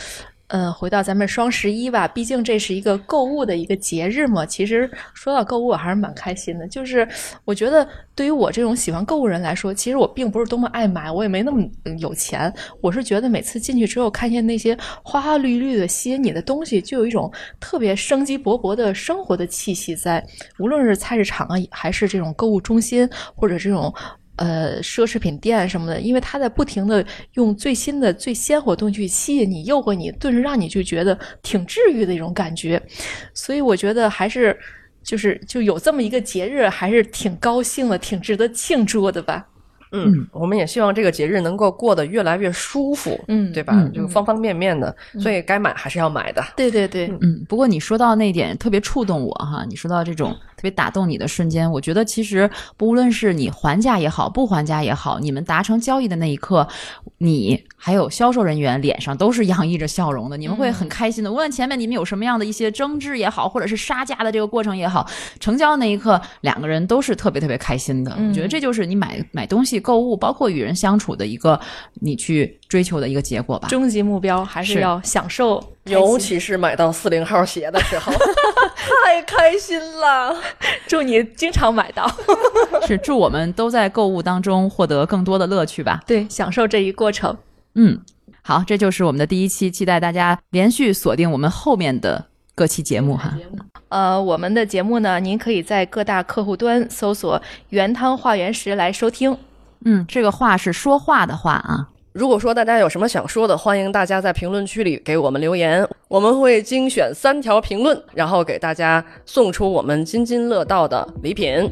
嗯，回到咱们双十一吧，毕竟这是一个购物的一个节日嘛。其实说到购物，我还是蛮开心的。就是我觉得对于我这种喜欢购物人来说，其实我并不是多么爱买，我也没那么有钱。我是觉得每次进去之后，看见那些花花绿绿的吸引你的东西，就有一种特别生机勃勃的生活的气息在。无论是菜市场啊，还是这种购物中心，或者这种。呃，奢侈品店什么的，因为他在不停的用最新的、最鲜活的东西去吸引你、诱惑你，顿时让你就觉得挺治愈的一种感觉。所以我觉得还是就是就有这么一个节日，还是挺高兴的，挺值得庆祝的吧。嗯，我们也希望这个节日能够过得越来越舒服，嗯对吧？嗯就方方面面的，所以该买还是要买的。对对对，嗯，不过你说到那一点特别触动我哈，你说到这种特别打动你的瞬间，我觉得其实不论是你还价也好，不还价也好，你们达成交易的那一刻，你还有销售人员脸上都是洋溢着笑容的，你们会很开心的。无论前面你们有什么样的一些争执也好，或者是杀价的这个过程也好，成交的那一刻，两个人都是特别特别开心的。我觉得这就是你买买东西、购物，包括与人相处的一个你去追求的一个结果吧。终极目标还是是要享受，尤其是买到四零号鞋的时候，(laughs) 太开心了。祝你经常买到，(laughs) 是祝我们都在购物当中获得更多的乐趣吧。(laughs) 对，享受这一过程。嗯，好，这就是我们的第一期，期待大家连续锁定我们后面的各期节目哈。呃，我们的节目呢，您可以在各大客户端搜索“原汤化原食”来收听。嗯，这个话是说话的话啊。如果说大家有什么想说的，欢迎大家在评论区里给我们留言，我们会精选三条评论，然后给大家送出我们津津乐道的礼品。